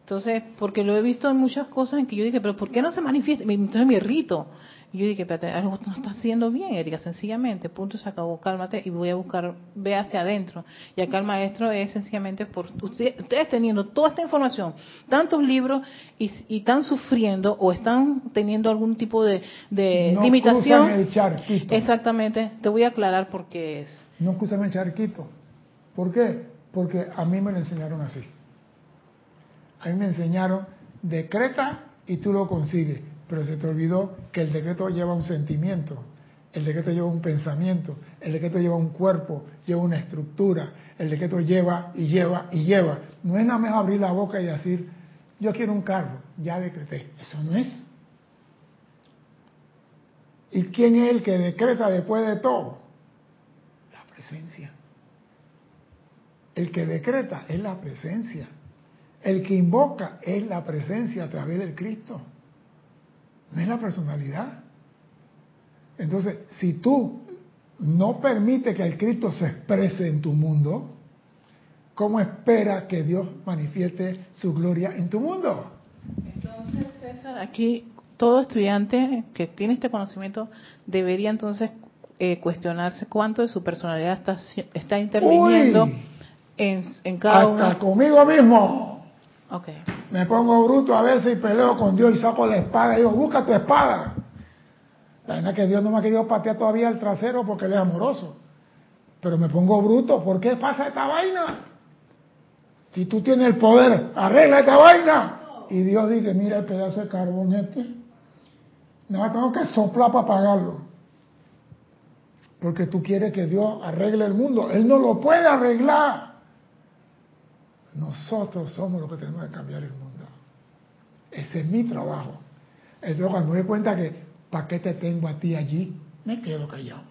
Entonces, porque lo he visto en muchas cosas en que yo dije, pero ¿por qué no se manifiesta? Entonces me irrito. Y yo dije, espérate, algo no está haciendo bien, Erika, sencillamente, punto, se acabó, cálmate y voy a buscar, ve hacia adentro. Y acá el maestro es sencillamente por usted- ustedes teniendo toda esta información, tantos libros y, y están sufriendo o están teniendo algún tipo de, de No limitación. el charquito. Exactamente, te voy a aclarar por qué es. No cruzan el charquito. ¿Por qué? Porque a mí me lo enseñaron así. A mí me enseñaron, decreta y tú lo consigues. Pero se te olvidó que el decreto lleva un sentimiento, el decreto lleva un pensamiento, el decreto lleva un cuerpo, lleva una estructura, el decreto lleva y lleva y lleva. No es nada más abrir la boca y decir, yo quiero un carro, ya decreté. Eso no es. ¿Y quién es el que decreta después de todo? La presencia. El que decreta es la presencia. El que invoca es la presencia a través del Cristo. No es la personalidad. Entonces, si tú no permites que el Cristo se exprese en tu mundo, ¿cómo espera que Dios manifieste su gloria en tu mundo? Entonces, César, aquí todo estudiante que tiene este conocimiento debería entonces eh, cuestionarse cuánto de su personalidad está, está interviniendo Uy. en, en cada Hasta uno. conmigo mismo. Ok. Me pongo bruto a veces y peleo con Dios y saco la espada y digo, busca tu espada. La verdad es que Dios no me ha querido patear todavía el trasero porque Él es amoroso. Pero me pongo bruto, ¿por qué pasa esta vaina? Si tú tienes el poder, arregla esta vaina. Y Dios dice, mira el pedazo de carbón este. Nada tengo que soplar para apagarlo. Porque tú quieres que Dios arregle el mundo. Él no lo puede arreglar. Nosotros somos los que tenemos que cambiar el mundo. Ese es mi trabajo. Entonces cuando me doy cuenta que, ¿para qué te tengo a ti allí? Me quedo callado.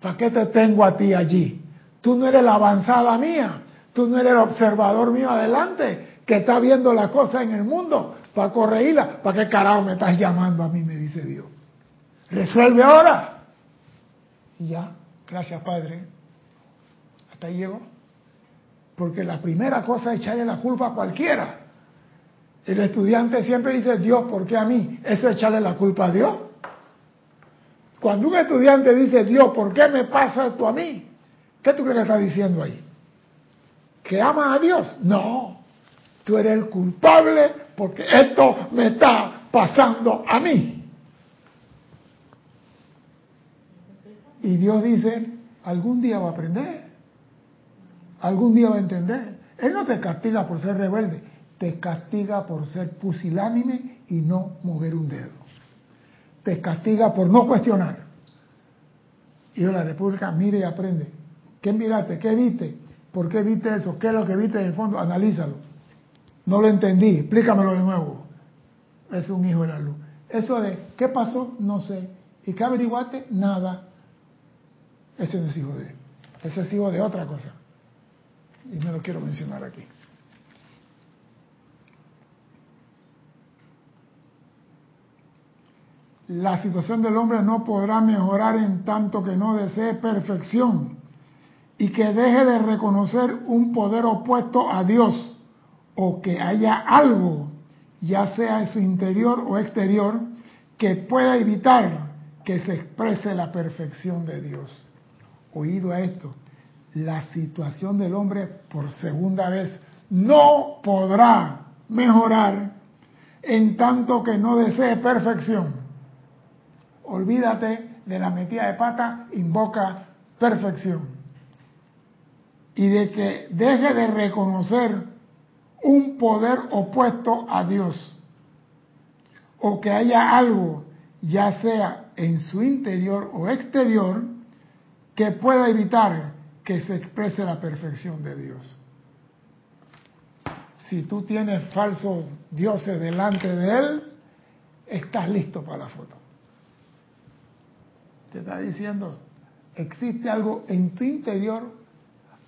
¿Para qué te tengo a ti allí? Tú no eres la avanzada mía. Tú no eres el observador mío adelante, que está viendo las cosas en el mundo para corregirlas. ¿Para qué carajo me estás llamando a mí? Me dice Dios. Resuelve ahora. Y ya, gracias Padre. Hasta ahí llegó. Porque la primera cosa es echarle la culpa a cualquiera. El estudiante siempre dice, Dios, ¿por qué a mí? Eso es echarle la culpa a Dios. Cuando un estudiante dice, Dios, ¿por qué me pasa esto a mí? ¿Qué tú crees que está diciendo ahí? ¿Que ama a Dios? No. Tú eres el culpable porque esto me está pasando a mí. Y Dios dice, algún día va a aprender. Algún día va a entender. Él no te castiga por ser rebelde, te castiga por ser pusilánime y no mover un dedo. Te castiga por no cuestionar. Y yo, la República, mire y aprende. ¿Qué miraste? ¿Qué viste? ¿Por qué viste eso? ¿Qué es lo que viste en el fondo? Analízalo. No lo entendí, explícamelo de nuevo. Es un hijo de la luz. Eso de, ¿qué pasó? No sé. ¿Y qué averiguaste? Nada. Ese no es hijo de él. Ese es hijo de otra cosa. Y no lo quiero mencionar aquí. La situación del hombre no podrá mejorar en tanto que no desee perfección y que deje de reconocer un poder opuesto a Dios o que haya algo, ya sea en su interior o exterior, que pueda evitar que se exprese la perfección de Dios. Oído a esto, la situación del hombre por segunda vez no podrá mejorar en tanto que no desee perfección. Olvídate de la metida de pata, invoca perfección. y de que deje de reconocer un poder opuesto a Dios o que haya algo, ya sea en su interior o exterior, que pueda evitar que se exprese la perfección de Dios. Si tú tienes falsos dioses delante de Él, estás listo para la foto. Te está diciendo, existe algo en tu interior.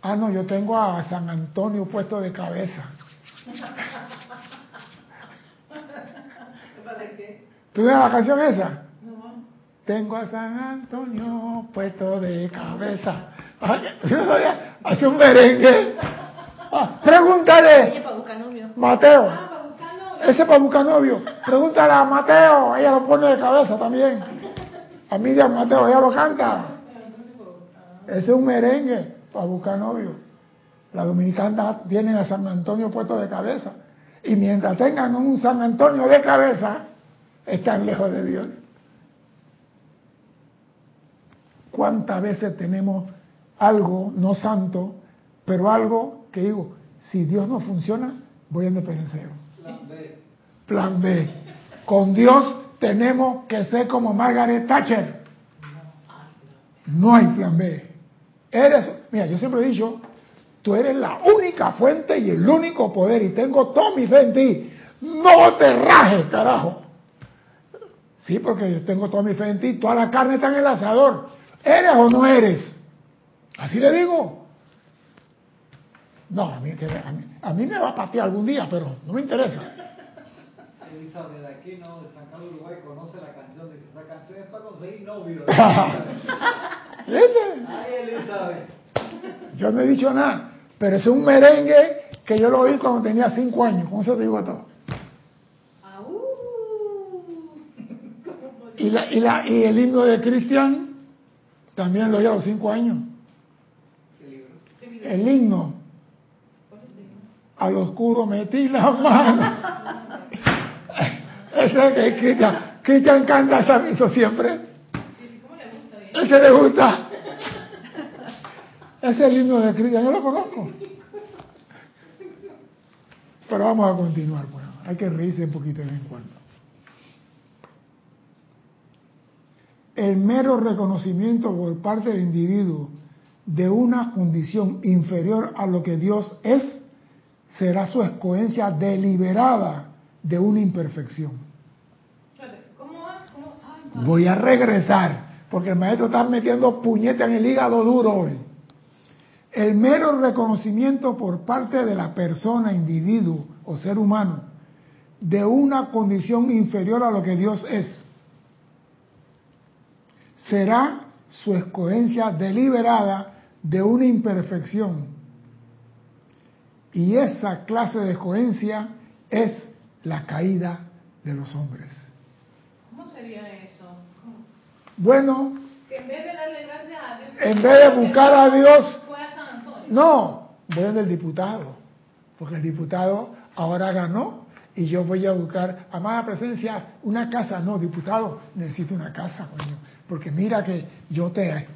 Ah, no, yo tengo a San Antonio puesto de cabeza. ¿Tú ves la canción esa? Tengo a San Antonio puesto de cabeza. Hace un merengue. Ah, pregúntale. Mateo. Ese para buscar novio. Pregúntale a Mateo. Ella lo pone de cabeza también. A Miriam Mateo, ella lo canta. Ese es un merengue para buscar novio. La dominicana tienen a San Antonio puesto de cabeza. Y mientras tengan un San Antonio de cabeza, están lejos de Dios. ¿Cuántas veces tenemos algo no santo, pero algo que digo, si Dios no funciona, voy a independencia. Plan B. Plan B. Con Dios tenemos que ser como Margaret Thatcher. No hay plan B. Eres, mira, yo siempre he dicho, tú eres la única fuente y el único poder y tengo todo mi fe en ti. No te rajes, carajo. Sí, porque yo tengo toda mi fe en ti, toda la carne está en el asador. ¿Eres o no eres? Así le digo. No, a mí, a mí, me va a patear algún día, pero no me interesa. Elizabeth de aquí, ¿no? De San Carlos, Uruguay, conoce la canción. Dice, esa canción es para conseguir novio. *laughs* Ay, Elizabeth. Yo no he dicho nada, pero es un merengue que yo lo oí cuando tenía cinco años. Con eso te digo todo. Y, la, y, la, y el himno de Cristian también lo oí a los cinco años. El himno. Al oscuro metí la mano. *laughs* Ese que Cristian. Cristian canta eso siempre. Ese le gusta. Ese es el himno de Cristian, yo lo conozco. Pero vamos a continuar, bueno, hay que reírse un poquito de vez en cuando. El mero reconocimiento por parte del individuo de una condición inferior a lo que Dios es será su escogencia deliberada de una imperfección. Voy a regresar, porque el maestro está metiendo puñete en el hígado duro hoy. El mero reconocimiento por parte de la persona, individuo o ser humano de una condición inferior a lo que Dios es será su escogencia deliberada de una imperfección. Y esa clase de escogencia es la caída de los hombres. ¿Cómo sería eso? Bueno, en vez de darle gracias a Dios, en vez de buscar a Dios, no, voy a el diputado, porque el diputado ahora ganó y yo voy a buscar, amada presencia, una casa. No, diputado, necesito una casa, coño, porque mira que yo te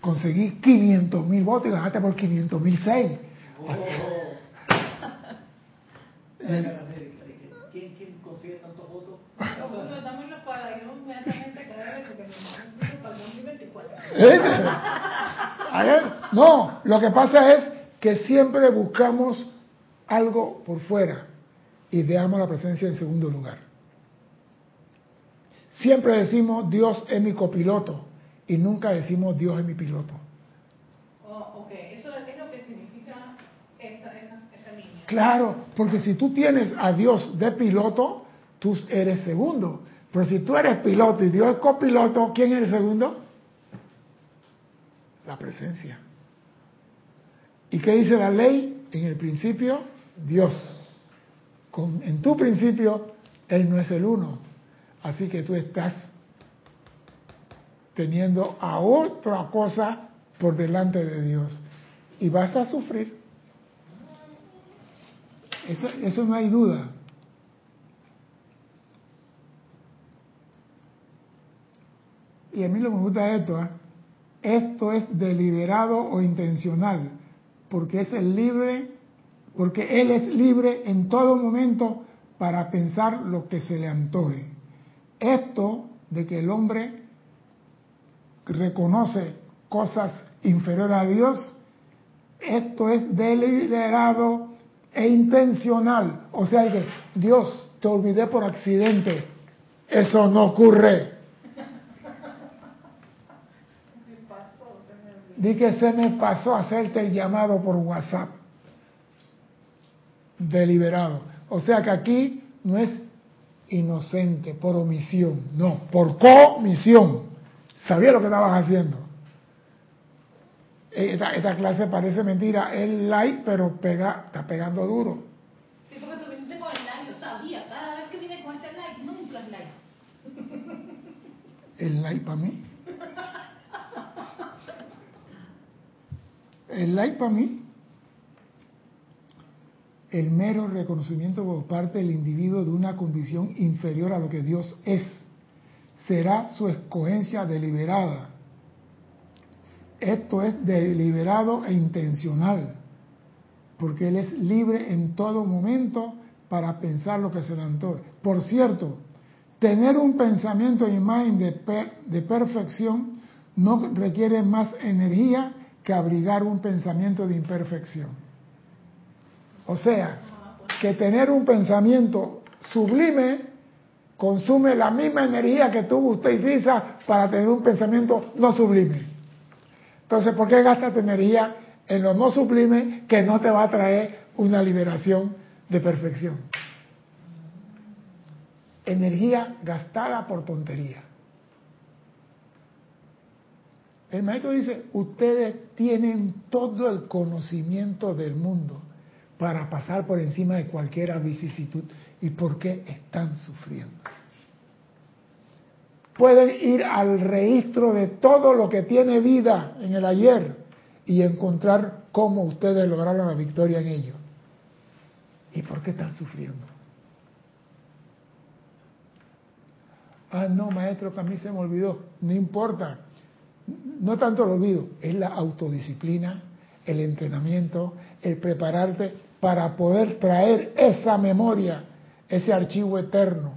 conseguí 500 mil votos y ganaste por 500 mil seis. *laughs* ¿Quién, ¿Quién consigue tantos votos? No, lo que pasa es que siempre buscamos algo por fuera y dejamos la presencia en segundo lugar. Siempre decimos Dios es mi copiloto y nunca decimos Dios es mi piloto. Oh, ok, eso es lo que significa esa, esa línea. Claro, porque si tú tienes a Dios de piloto, tú eres segundo. Pero si tú eres piloto y Dios es copiloto, ¿quién es el segundo? La presencia. ¿Y qué dice la ley? En el principio, Dios. Con, en tu principio, Él no es el uno. Así que tú estás teniendo a otra cosa por delante de Dios. Y vas a sufrir. Eso, eso no hay duda. Y a mí lo que me gusta esto, ¿eh? esto es deliberado o intencional porque es el libre, porque él es libre en todo momento para pensar lo que se le antoje. Esto de que el hombre reconoce cosas inferiores a Dios, esto es deliberado e intencional. O sea que Dios, te olvidé por accidente. Eso no ocurre. Di que se me pasó hacerte el llamado por WhatsApp. Deliberado. O sea que aquí no es inocente por omisión, no, por comisión. Sabía lo que estabas haciendo. Esta, esta clase parece mentira, es light, pero pega, está pegando duro. Sí, porque tú viniste con el like, yo sabía, cada vez que vienes con ese like, nunca es like. El like para mí. El like para mí. El mero reconocimiento por parte del individuo de una condición inferior a lo que Dios es será su escogencia deliberada. Esto es deliberado e intencional, porque Él es libre en todo momento para pensar lo que se le antoje. Por cierto, tener un pensamiento de imagen de, de perfección no requiere más energía que abrigar un pensamiento de imperfección. O sea, que tener un pensamiento sublime consume la misma energía que tuvo usted y para tener un pensamiento no sublime. Entonces, ¿por qué gastas tu energía en lo no sublime que no te va a traer una liberación de perfección? Energía gastada por tontería. El maestro dice, ustedes tienen todo el conocimiento del mundo para pasar por encima de cualquier vicisitud. ¿Y por qué están sufriendo? Pueden ir al registro de todo lo que tiene vida en el ayer y encontrar cómo ustedes lograron la victoria en ello. ¿Y por qué están sufriendo? Ah, no, maestro, que a mí se me olvidó. No importa. No tanto lo olvido, es la autodisciplina, el entrenamiento, el prepararte para poder traer esa memoria, ese archivo eterno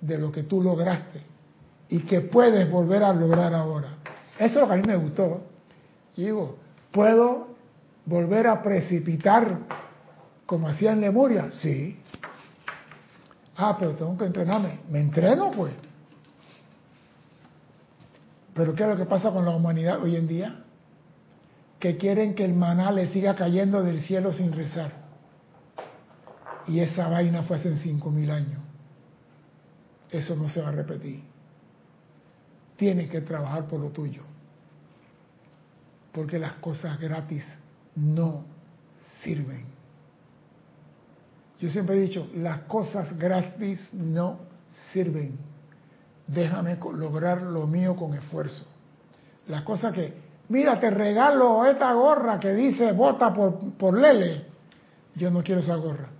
de lo que tú lograste y que puedes volver a lograr ahora. Eso es lo que a mí me gustó. digo, ¿puedo volver a precipitar como hacía en Lemuria? Sí. Ah, pero tengo que entrenarme. Me entreno, pues. Pero ¿qué es lo que pasa con la humanidad hoy en día? Que quieren que el maná le siga cayendo del cielo sin rezar. Y esa vaina fue hace cinco mil años. Eso no se va a repetir. Tienes que trabajar por lo tuyo. Porque las cosas gratis no sirven. Yo siempre he dicho, las cosas gratis no sirven. Déjame lograr lo mío con esfuerzo. Las cosas que, mira, te regalo esta gorra que dice vota por, por Lele. Yo no quiero esa gorra.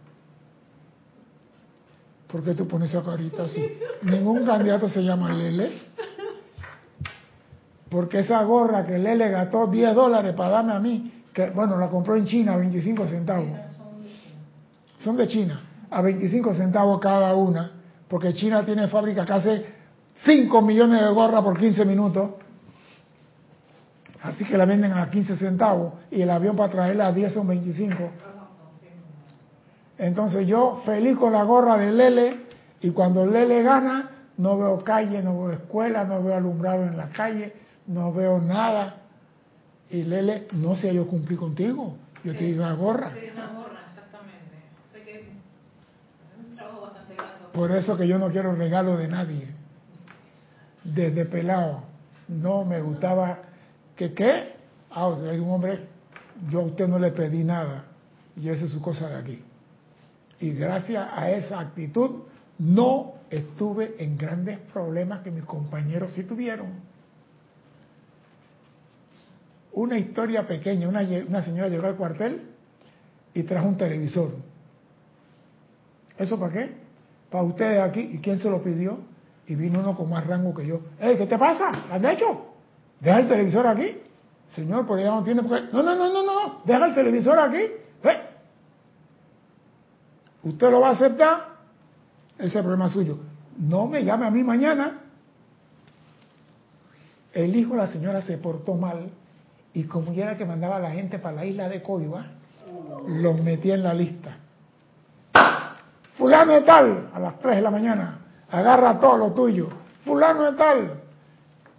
¿Por qué tú pones esa carita así? Ningún candidato se llama Lele. Porque esa gorra que Lele gastó 10 dólares para darme a mí, que bueno, la compró en China a 25 centavos. Son de China, a 25 centavos cada una, porque China tiene fábrica que hace 5 millones de gorras por 15 minutos. Así que la venden a 15 centavos y el avión para traerla a 10 son 25. Entonces yo feliz con la gorra de Lele y cuando Lele gana no veo calle, no veo escuela, no veo alumbrado en la calle, no veo nada. Y Lele, no sé, yo cumplí contigo. Yo te di una gorra. una gorra, exactamente. Que es un trabajo bastante grande. Por eso que yo no quiero regalo de nadie. Desde pelado. No me gustaba. ¿Que qué? Ah, o sea, hay un hombre, yo a usted no le pedí nada. Y esa es su cosa de aquí. Y gracias a esa actitud no estuve en grandes problemas que mis compañeros sí tuvieron una historia pequeña. Una, una señora llegó al cuartel y trajo un televisor. ¿Eso para qué? Para ustedes aquí. ¿Y quién se lo pidió? Y vino uno con más rango que yo. ¡Ey, qué te pasa? ¿Has hecho? Deja el televisor aquí. Señor, pues ya no tiene por qué. No, no, no, no, no, deja el televisor aquí. ¿Usted lo va a aceptar? Ese es problema suyo. No me llame a mí mañana. El hijo de la señora se portó mal y como ya era que mandaba a la gente para la isla de Coiba, los metía en la lista. Fulano de tal, a las 3 de la mañana, agarra todo lo tuyo. Fulano de tal,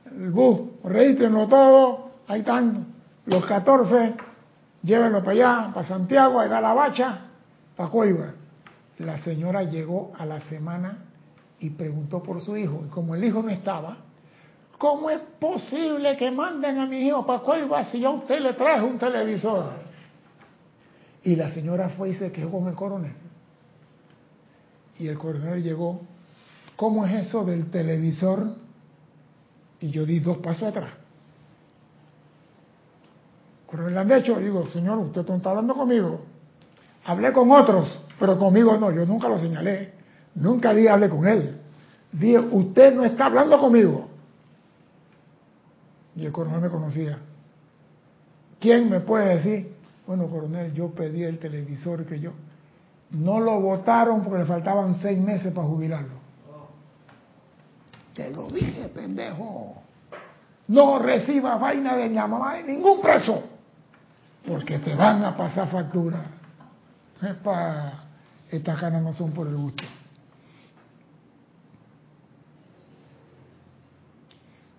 el bus, regístrenlo todo, ahí están los 14, llévenlo para allá, para Santiago, ahí da la bacha, para Coiba. La señora llegó a la semana y preguntó por su hijo, y como el hijo no estaba, ¿cómo es posible que manden a mi hijo para Coiba si ya usted le traje un televisor? Y la señora fue y se quejó con el coronel. Y el coronel llegó, ¿cómo es eso del televisor? Y yo di dos pasos atrás. Coronel han hecho, digo, señor, usted no está hablando conmigo. Hablé con otros, pero conmigo no, yo nunca lo señalé. Nunca di hable con él. Dije, usted no está hablando conmigo. Y el coronel me conocía. ¿Quién me puede decir? Bueno, coronel, yo pedí el televisor que yo. No lo votaron porque le faltaban seis meses para jubilarlo. Te lo dije, pendejo. No reciba vaina de la mamá de ningún preso. Porque te van a pasar factura. Estas ganas no son por el gusto.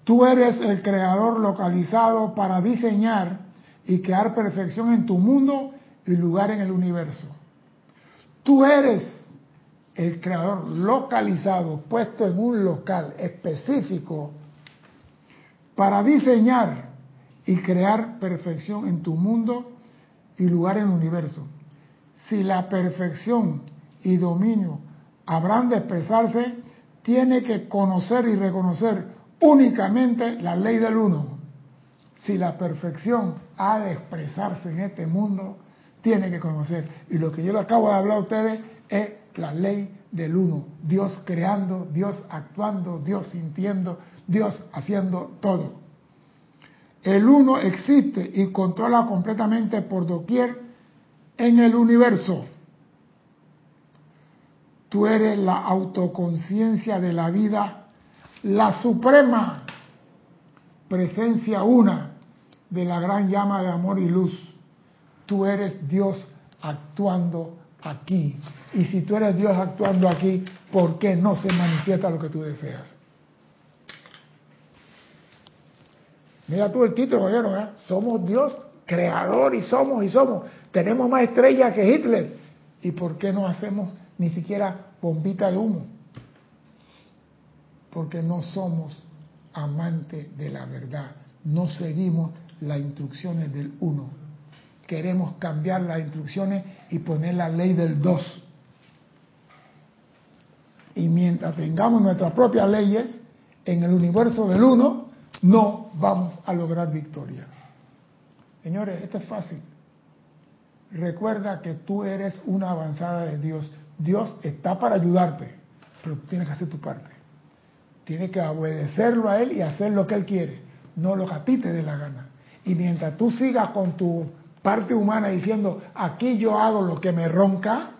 Tú eres el creador localizado para diseñar y crear perfección en tu mundo y lugar en el universo. Tú eres el creador localizado, puesto en un local específico para diseñar y crear perfección en tu mundo y lugar en el universo. Si la perfección y dominio habrán de expresarse, tiene que conocer y reconocer únicamente la ley del uno. Si la perfección ha de expresarse en este mundo, tiene que conocer. Y lo que yo le acabo de hablar a ustedes es la ley del uno. Dios creando, Dios actuando, Dios sintiendo, Dios haciendo todo. El uno existe y controla completamente por doquier en el universo. Tú eres la autoconciencia de la vida, la suprema presencia una de la gran llama de amor y luz. Tú eres Dios actuando aquí. Y si tú eres Dios actuando aquí, ¿por qué no se manifiesta lo que tú deseas? Mira tú el título, ¿eh? Somos Dios, creador y somos y somos. Tenemos más estrellas que Hitler. ¿Y por qué no hacemos ni siquiera bombita de humo? Porque no somos amantes de la verdad. No seguimos las instrucciones del uno. Queremos cambiar las instrucciones y poner la ley del dos. Y mientras tengamos nuestras propias leyes en el universo del uno, no vamos a lograr victoria. Señores, esto es fácil. Recuerda que tú eres una avanzada de Dios. Dios está para ayudarte, pero tienes que hacer tu parte. Tienes que obedecerlo a Él y hacer lo que Él quiere, no lo que a ti te dé la gana. Y mientras tú sigas con tu parte humana diciendo, aquí yo hago lo que me ronca,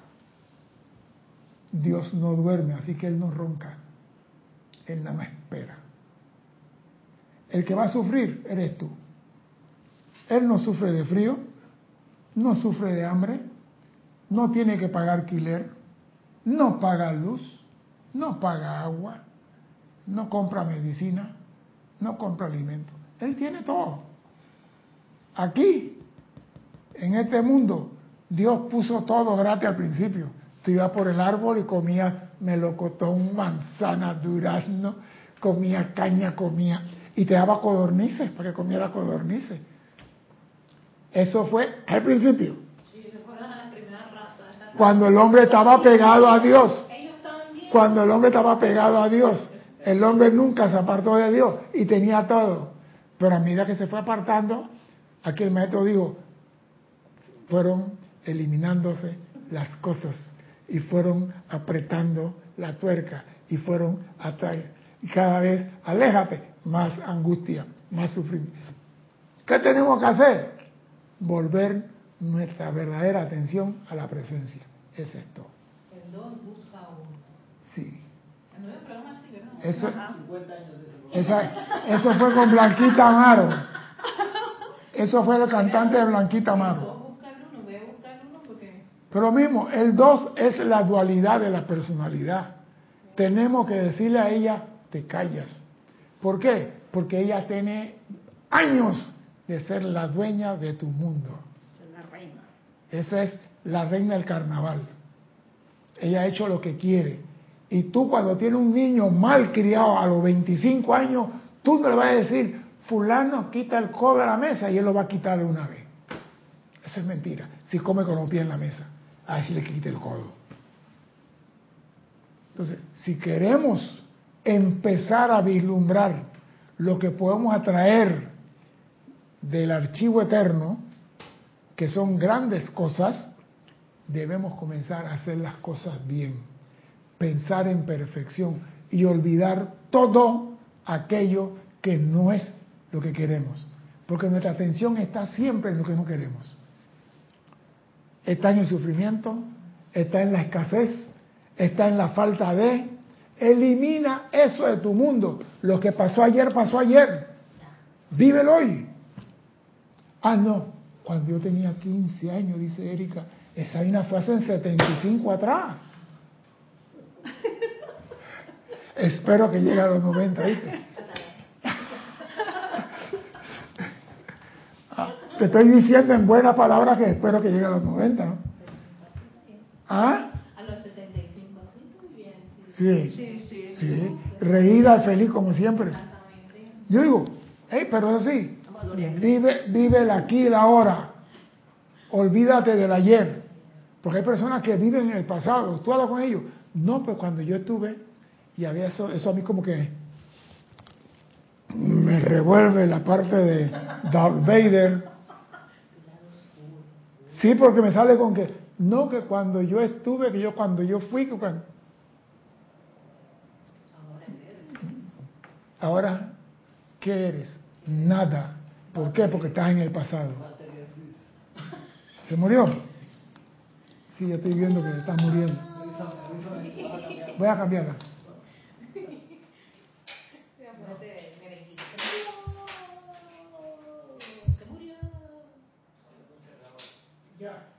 Dios no duerme, así que Él no ronca. Él nada más espera. El que va a sufrir eres tú. Él no sufre de frío, no sufre de hambre, no tiene que pagar alquiler, no paga luz, no paga agua, no compra medicina, no compra alimento. Él tiene todo. Aquí, en este mundo, Dios puso todo gratis al principio. Tú ibas por el árbol y comías melocotón, manzana, durazno, comía caña, comía y te daba codornices para que comiera codornices. Eso fue al principio. Cuando el hombre estaba pegado a Dios. Cuando el hombre estaba pegado a Dios. El hombre nunca se apartó de Dios y tenía todo. Pero a medida que se fue apartando, aquí el maestro dijo, fueron eliminándose las cosas y fueron apretando la tuerca y fueron atrás. Y cada vez, aléjate, más angustia, más sufrimiento. ¿Qué tenemos que hacer? Volver nuestra verdadera atención a la presencia. Es esto. El dos busca uno. Sí. Eso, Ajá. esa- eso fue con Blanquita Amaro. Eso fue el cantante de Blanquita Amaro. Dos busca el uno, voy a buscar el uno porque... Pero lo mismo, el 2 es la dualidad de la personalidad. Tenemos que decirle a ella, te callas. ¿Por qué? Porque ella tiene años de ser la dueña de tu mundo. La reina. Esa es la reina del carnaval. Ella ha hecho lo que quiere. Y tú cuando tienes un niño mal criado a los 25 años, tú no le vas a decir, fulano quita el codo de la mesa y él lo va a quitar de una vez. Eso es mentira. Si come con los pies en la mesa, a decirle que quite el codo. Entonces, si queremos empezar a vislumbrar lo que podemos atraer del archivo eterno, que son grandes cosas, debemos comenzar a hacer las cosas bien, pensar en perfección y olvidar todo aquello que no es lo que queremos, porque nuestra atención está siempre en lo que no queremos. Está en el sufrimiento, está en la escasez, está en la falta de... Elimina eso de tu mundo. Lo que pasó ayer, pasó ayer. Vívelo hoy. Ah, no. Cuando yo tenía 15 años, dice Erika, esa vaina fue hace 75 atrás. *laughs* Espero que llegue a los 90, ¿viste? Ah, Te estoy diciendo en buenas palabras que espero que llegue a los 90, ¿no? ¿Ah? A los 75, sí, muy bien. Sí, Sí, Sí, sí. sí. Reída y feliz como siempre. Yo digo, hey, pero eso sí, vive, vive el aquí y el ahora. Olvídate del ayer. Porque hay personas que viven en el pasado. Tú hablas con ellos. No, pues cuando yo estuve y había eso, eso a mí como que me revuelve la parte de Darth Vader. Sí, porque me sale con que, no, que cuando yo estuve, que yo cuando yo fui, que cuando... Ahora, ¿qué eres? Nada. ¿Por qué? Porque estás en el pasado. ¿Se murió? Sí, yo estoy viendo que está muriendo. Voy a cambiarla. Se.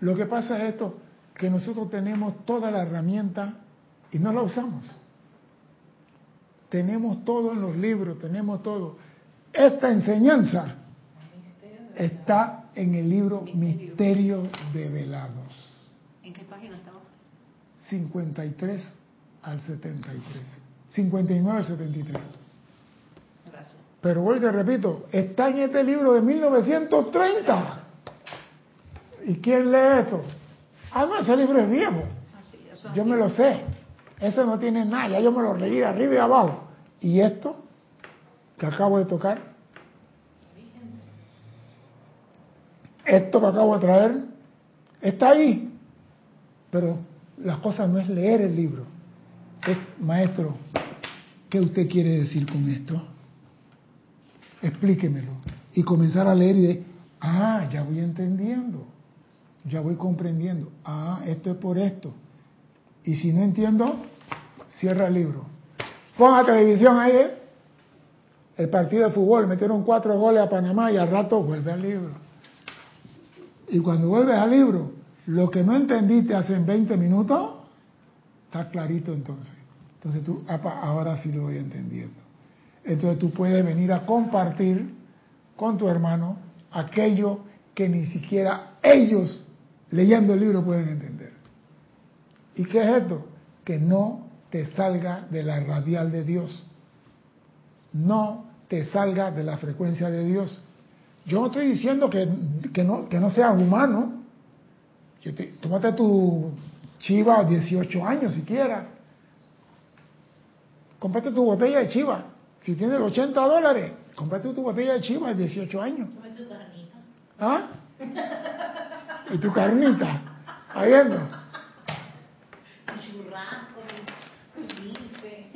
Lo que pasa es esto, que nosotros tenemos toda la herramienta y no la usamos. Tenemos todo en los libros, tenemos todo. Esta enseñanza está en el libro Misterio de Velados, ¿En qué página estamos? 53 al 73, 59 al 73. Gracias. Pero vuelvo y te repito, está en este libro de 1930. ¿Y quién lee esto? Ah, no, ese libro es viejo. Es Yo me lo sé. Eso no tiene nada, ya yo me lo leí de arriba y de abajo. ¿Y esto que acabo de tocar? Esto que acabo de traer está ahí. Pero la cosa no es leer el libro. Es, maestro, ¿qué usted quiere decir con esto? Explíquemelo. Y comenzar a leer y de, ah, ya voy entendiendo. Ya voy comprendiendo. Ah, esto es por esto. Y si no entiendo, cierra el libro. Pon la televisión ahí, ¿eh? el partido de fútbol, metieron cuatro goles a Panamá y al rato vuelve al libro. Y cuando vuelves al libro, lo que no entendiste hace 20 minutos, está clarito entonces. Entonces tú, ahora sí lo voy entendiendo. Entonces tú puedes venir a compartir con tu hermano aquello que ni siquiera ellos leyendo el libro pueden entender. ¿Y qué es esto? Que no te salga de la radial de Dios. No te salga de la frecuencia de Dios. Yo no estoy diciendo que, que no, que no seas humano. Te, tómate tu chiva a 18 años siquiera. Cómprate tu botella de chiva. Si tienes 80 dólares, cómprate tu botella de chiva a 18 años. Tu carnita. ¿Ah? Y tu carnita. ¿Ahí? Tu churrasco, tu bife.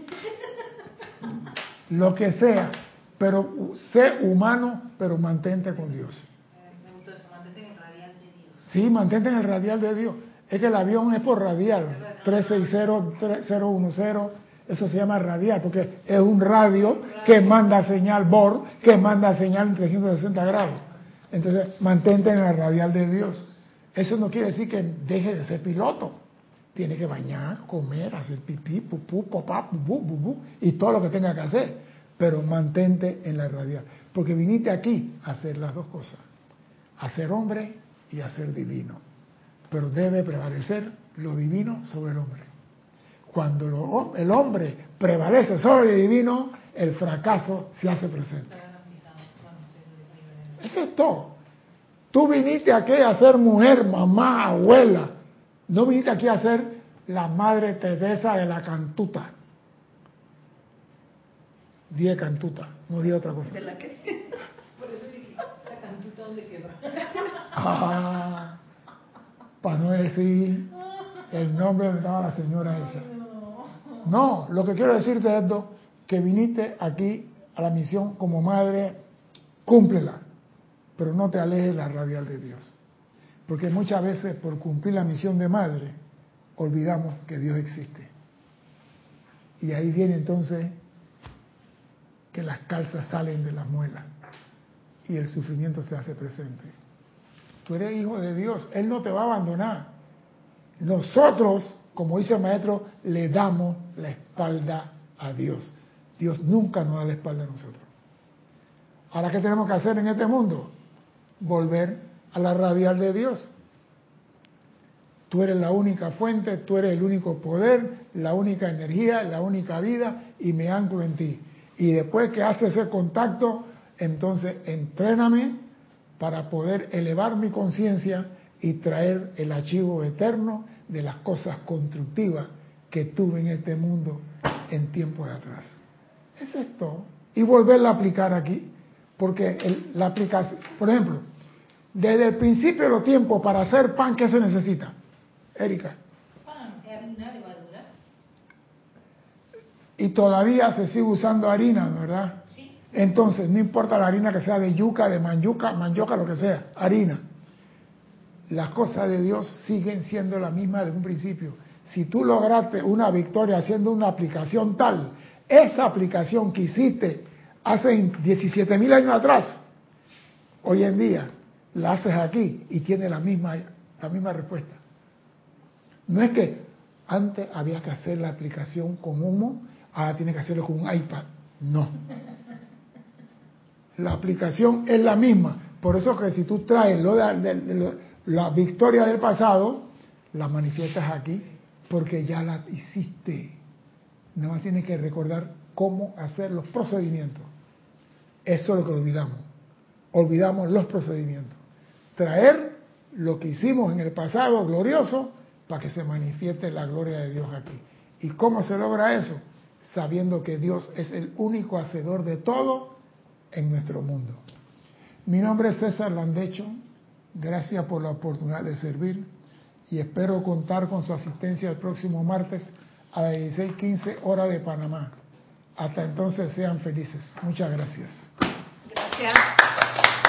Lo que sea, pero sé humano, pero mantente con Dios. Me gustó eso, mantente en el radial de Dios. Sí, mantente en el radial de Dios. Es que el avión es por radial, 360-010, eso se llama radial, porque es un radio que manda señal BOR, que manda señal en 360 grados. Entonces, mantente en el radial de Dios. Eso no quiere decir que deje de ser piloto. Tiene que bañar, comer, hacer pipí, pupú, papá, bubú, bubú, y todo lo que tenga que hacer. Pero mantente en la radial. Porque viniste aquí a hacer las dos cosas. A ser hombre y a ser divino. Pero debe prevalecer lo divino sobre el hombre. Cuando el hombre prevalece sobre el divino, el fracaso se hace presente. Eso es todo. Tú viniste aquí a ser mujer, mamá, abuela. No viniste aquí a ser la madre Teresa de la cantuta. Dije cantuta, no dije otra cosa. ¿De la que? *laughs* Por eso dije, esa cantuta dónde quedó. Ah, para no decir el nombre donde estaba la señora esa. No, lo que quiero decirte es esto, que viniste aquí a la misión como madre, cúmplela, pero no te alejes de la radial de Dios. Porque muchas veces por cumplir la misión de madre, olvidamos que Dios existe. Y ahí viene entonces que las calzas salen de las muelas y el sufrimiento se hace presente. Tú eres hijo de Dios, Él no te va a abandonar. Nosotros, como dice el maestro, le damos la espalda a Dios. Dios nunca nos da la espalda a nosotros. Ahora, ¿qué tenemos que hacer en este mundo? Volver a la radial de Dios. Tú eres la única fuente, tú eres el único poder, la única energía, la única vida y me anclo en ti. Y después que haces ese contacto, entonces entréname para poder elevar mi conciencia y traer el archivo eterno de las cosas constructivas que tuve en este mundo en tiempos de atrás. Eso es todo. Y volverla a aplicar aquí, porque la aplicación, por ejemplo, desde el principio de los tiempos para hacer pan, ¿qué se necesita? Erika. Pan, harina, levadura. Y todavía se sigue usando harina, ¿verdad? Sí. Entonces, no importa la harina que sea de yuca, de manjuca, mandioca, lo que sea, harina. Las cosas de Dios siguen siendo las mismas desde un principio. Si tú lograste una victoria haciendo una aplicación tal, esa aplicación que hiciste hace 17 mil años atrás, hoy en día la haces aquí y tiene la misma, la misma respuesta. No es que antes había que hacer la aplicación con humo, ahora tiene que hacerlo con un iPad. No. La aplicación es la misma. Por eso que si tú traes lo de, la victoria del pasado, la manifiestas aquí, porque ya la hiciste. Nada más tienes que recordar cómo hacer los procedimientos. Eso es lo que olvidamos. Olvidamos los procedimientos. Traer lo que hicimos en el pasado glorioso para que se manifieste la gloria de Dios aquí. ¿Y cómo se logra eso? Sabiendo que Dios es el único hacedor de todo en nuestro mundo. Mi nombre es César Landecho. Gracias por la oportunidad de servir y espero contar con su asistencia el próximo martes a las 16:15 hora de Panamá. Hasta entonces sean felices. Muchas gracias. Gracias.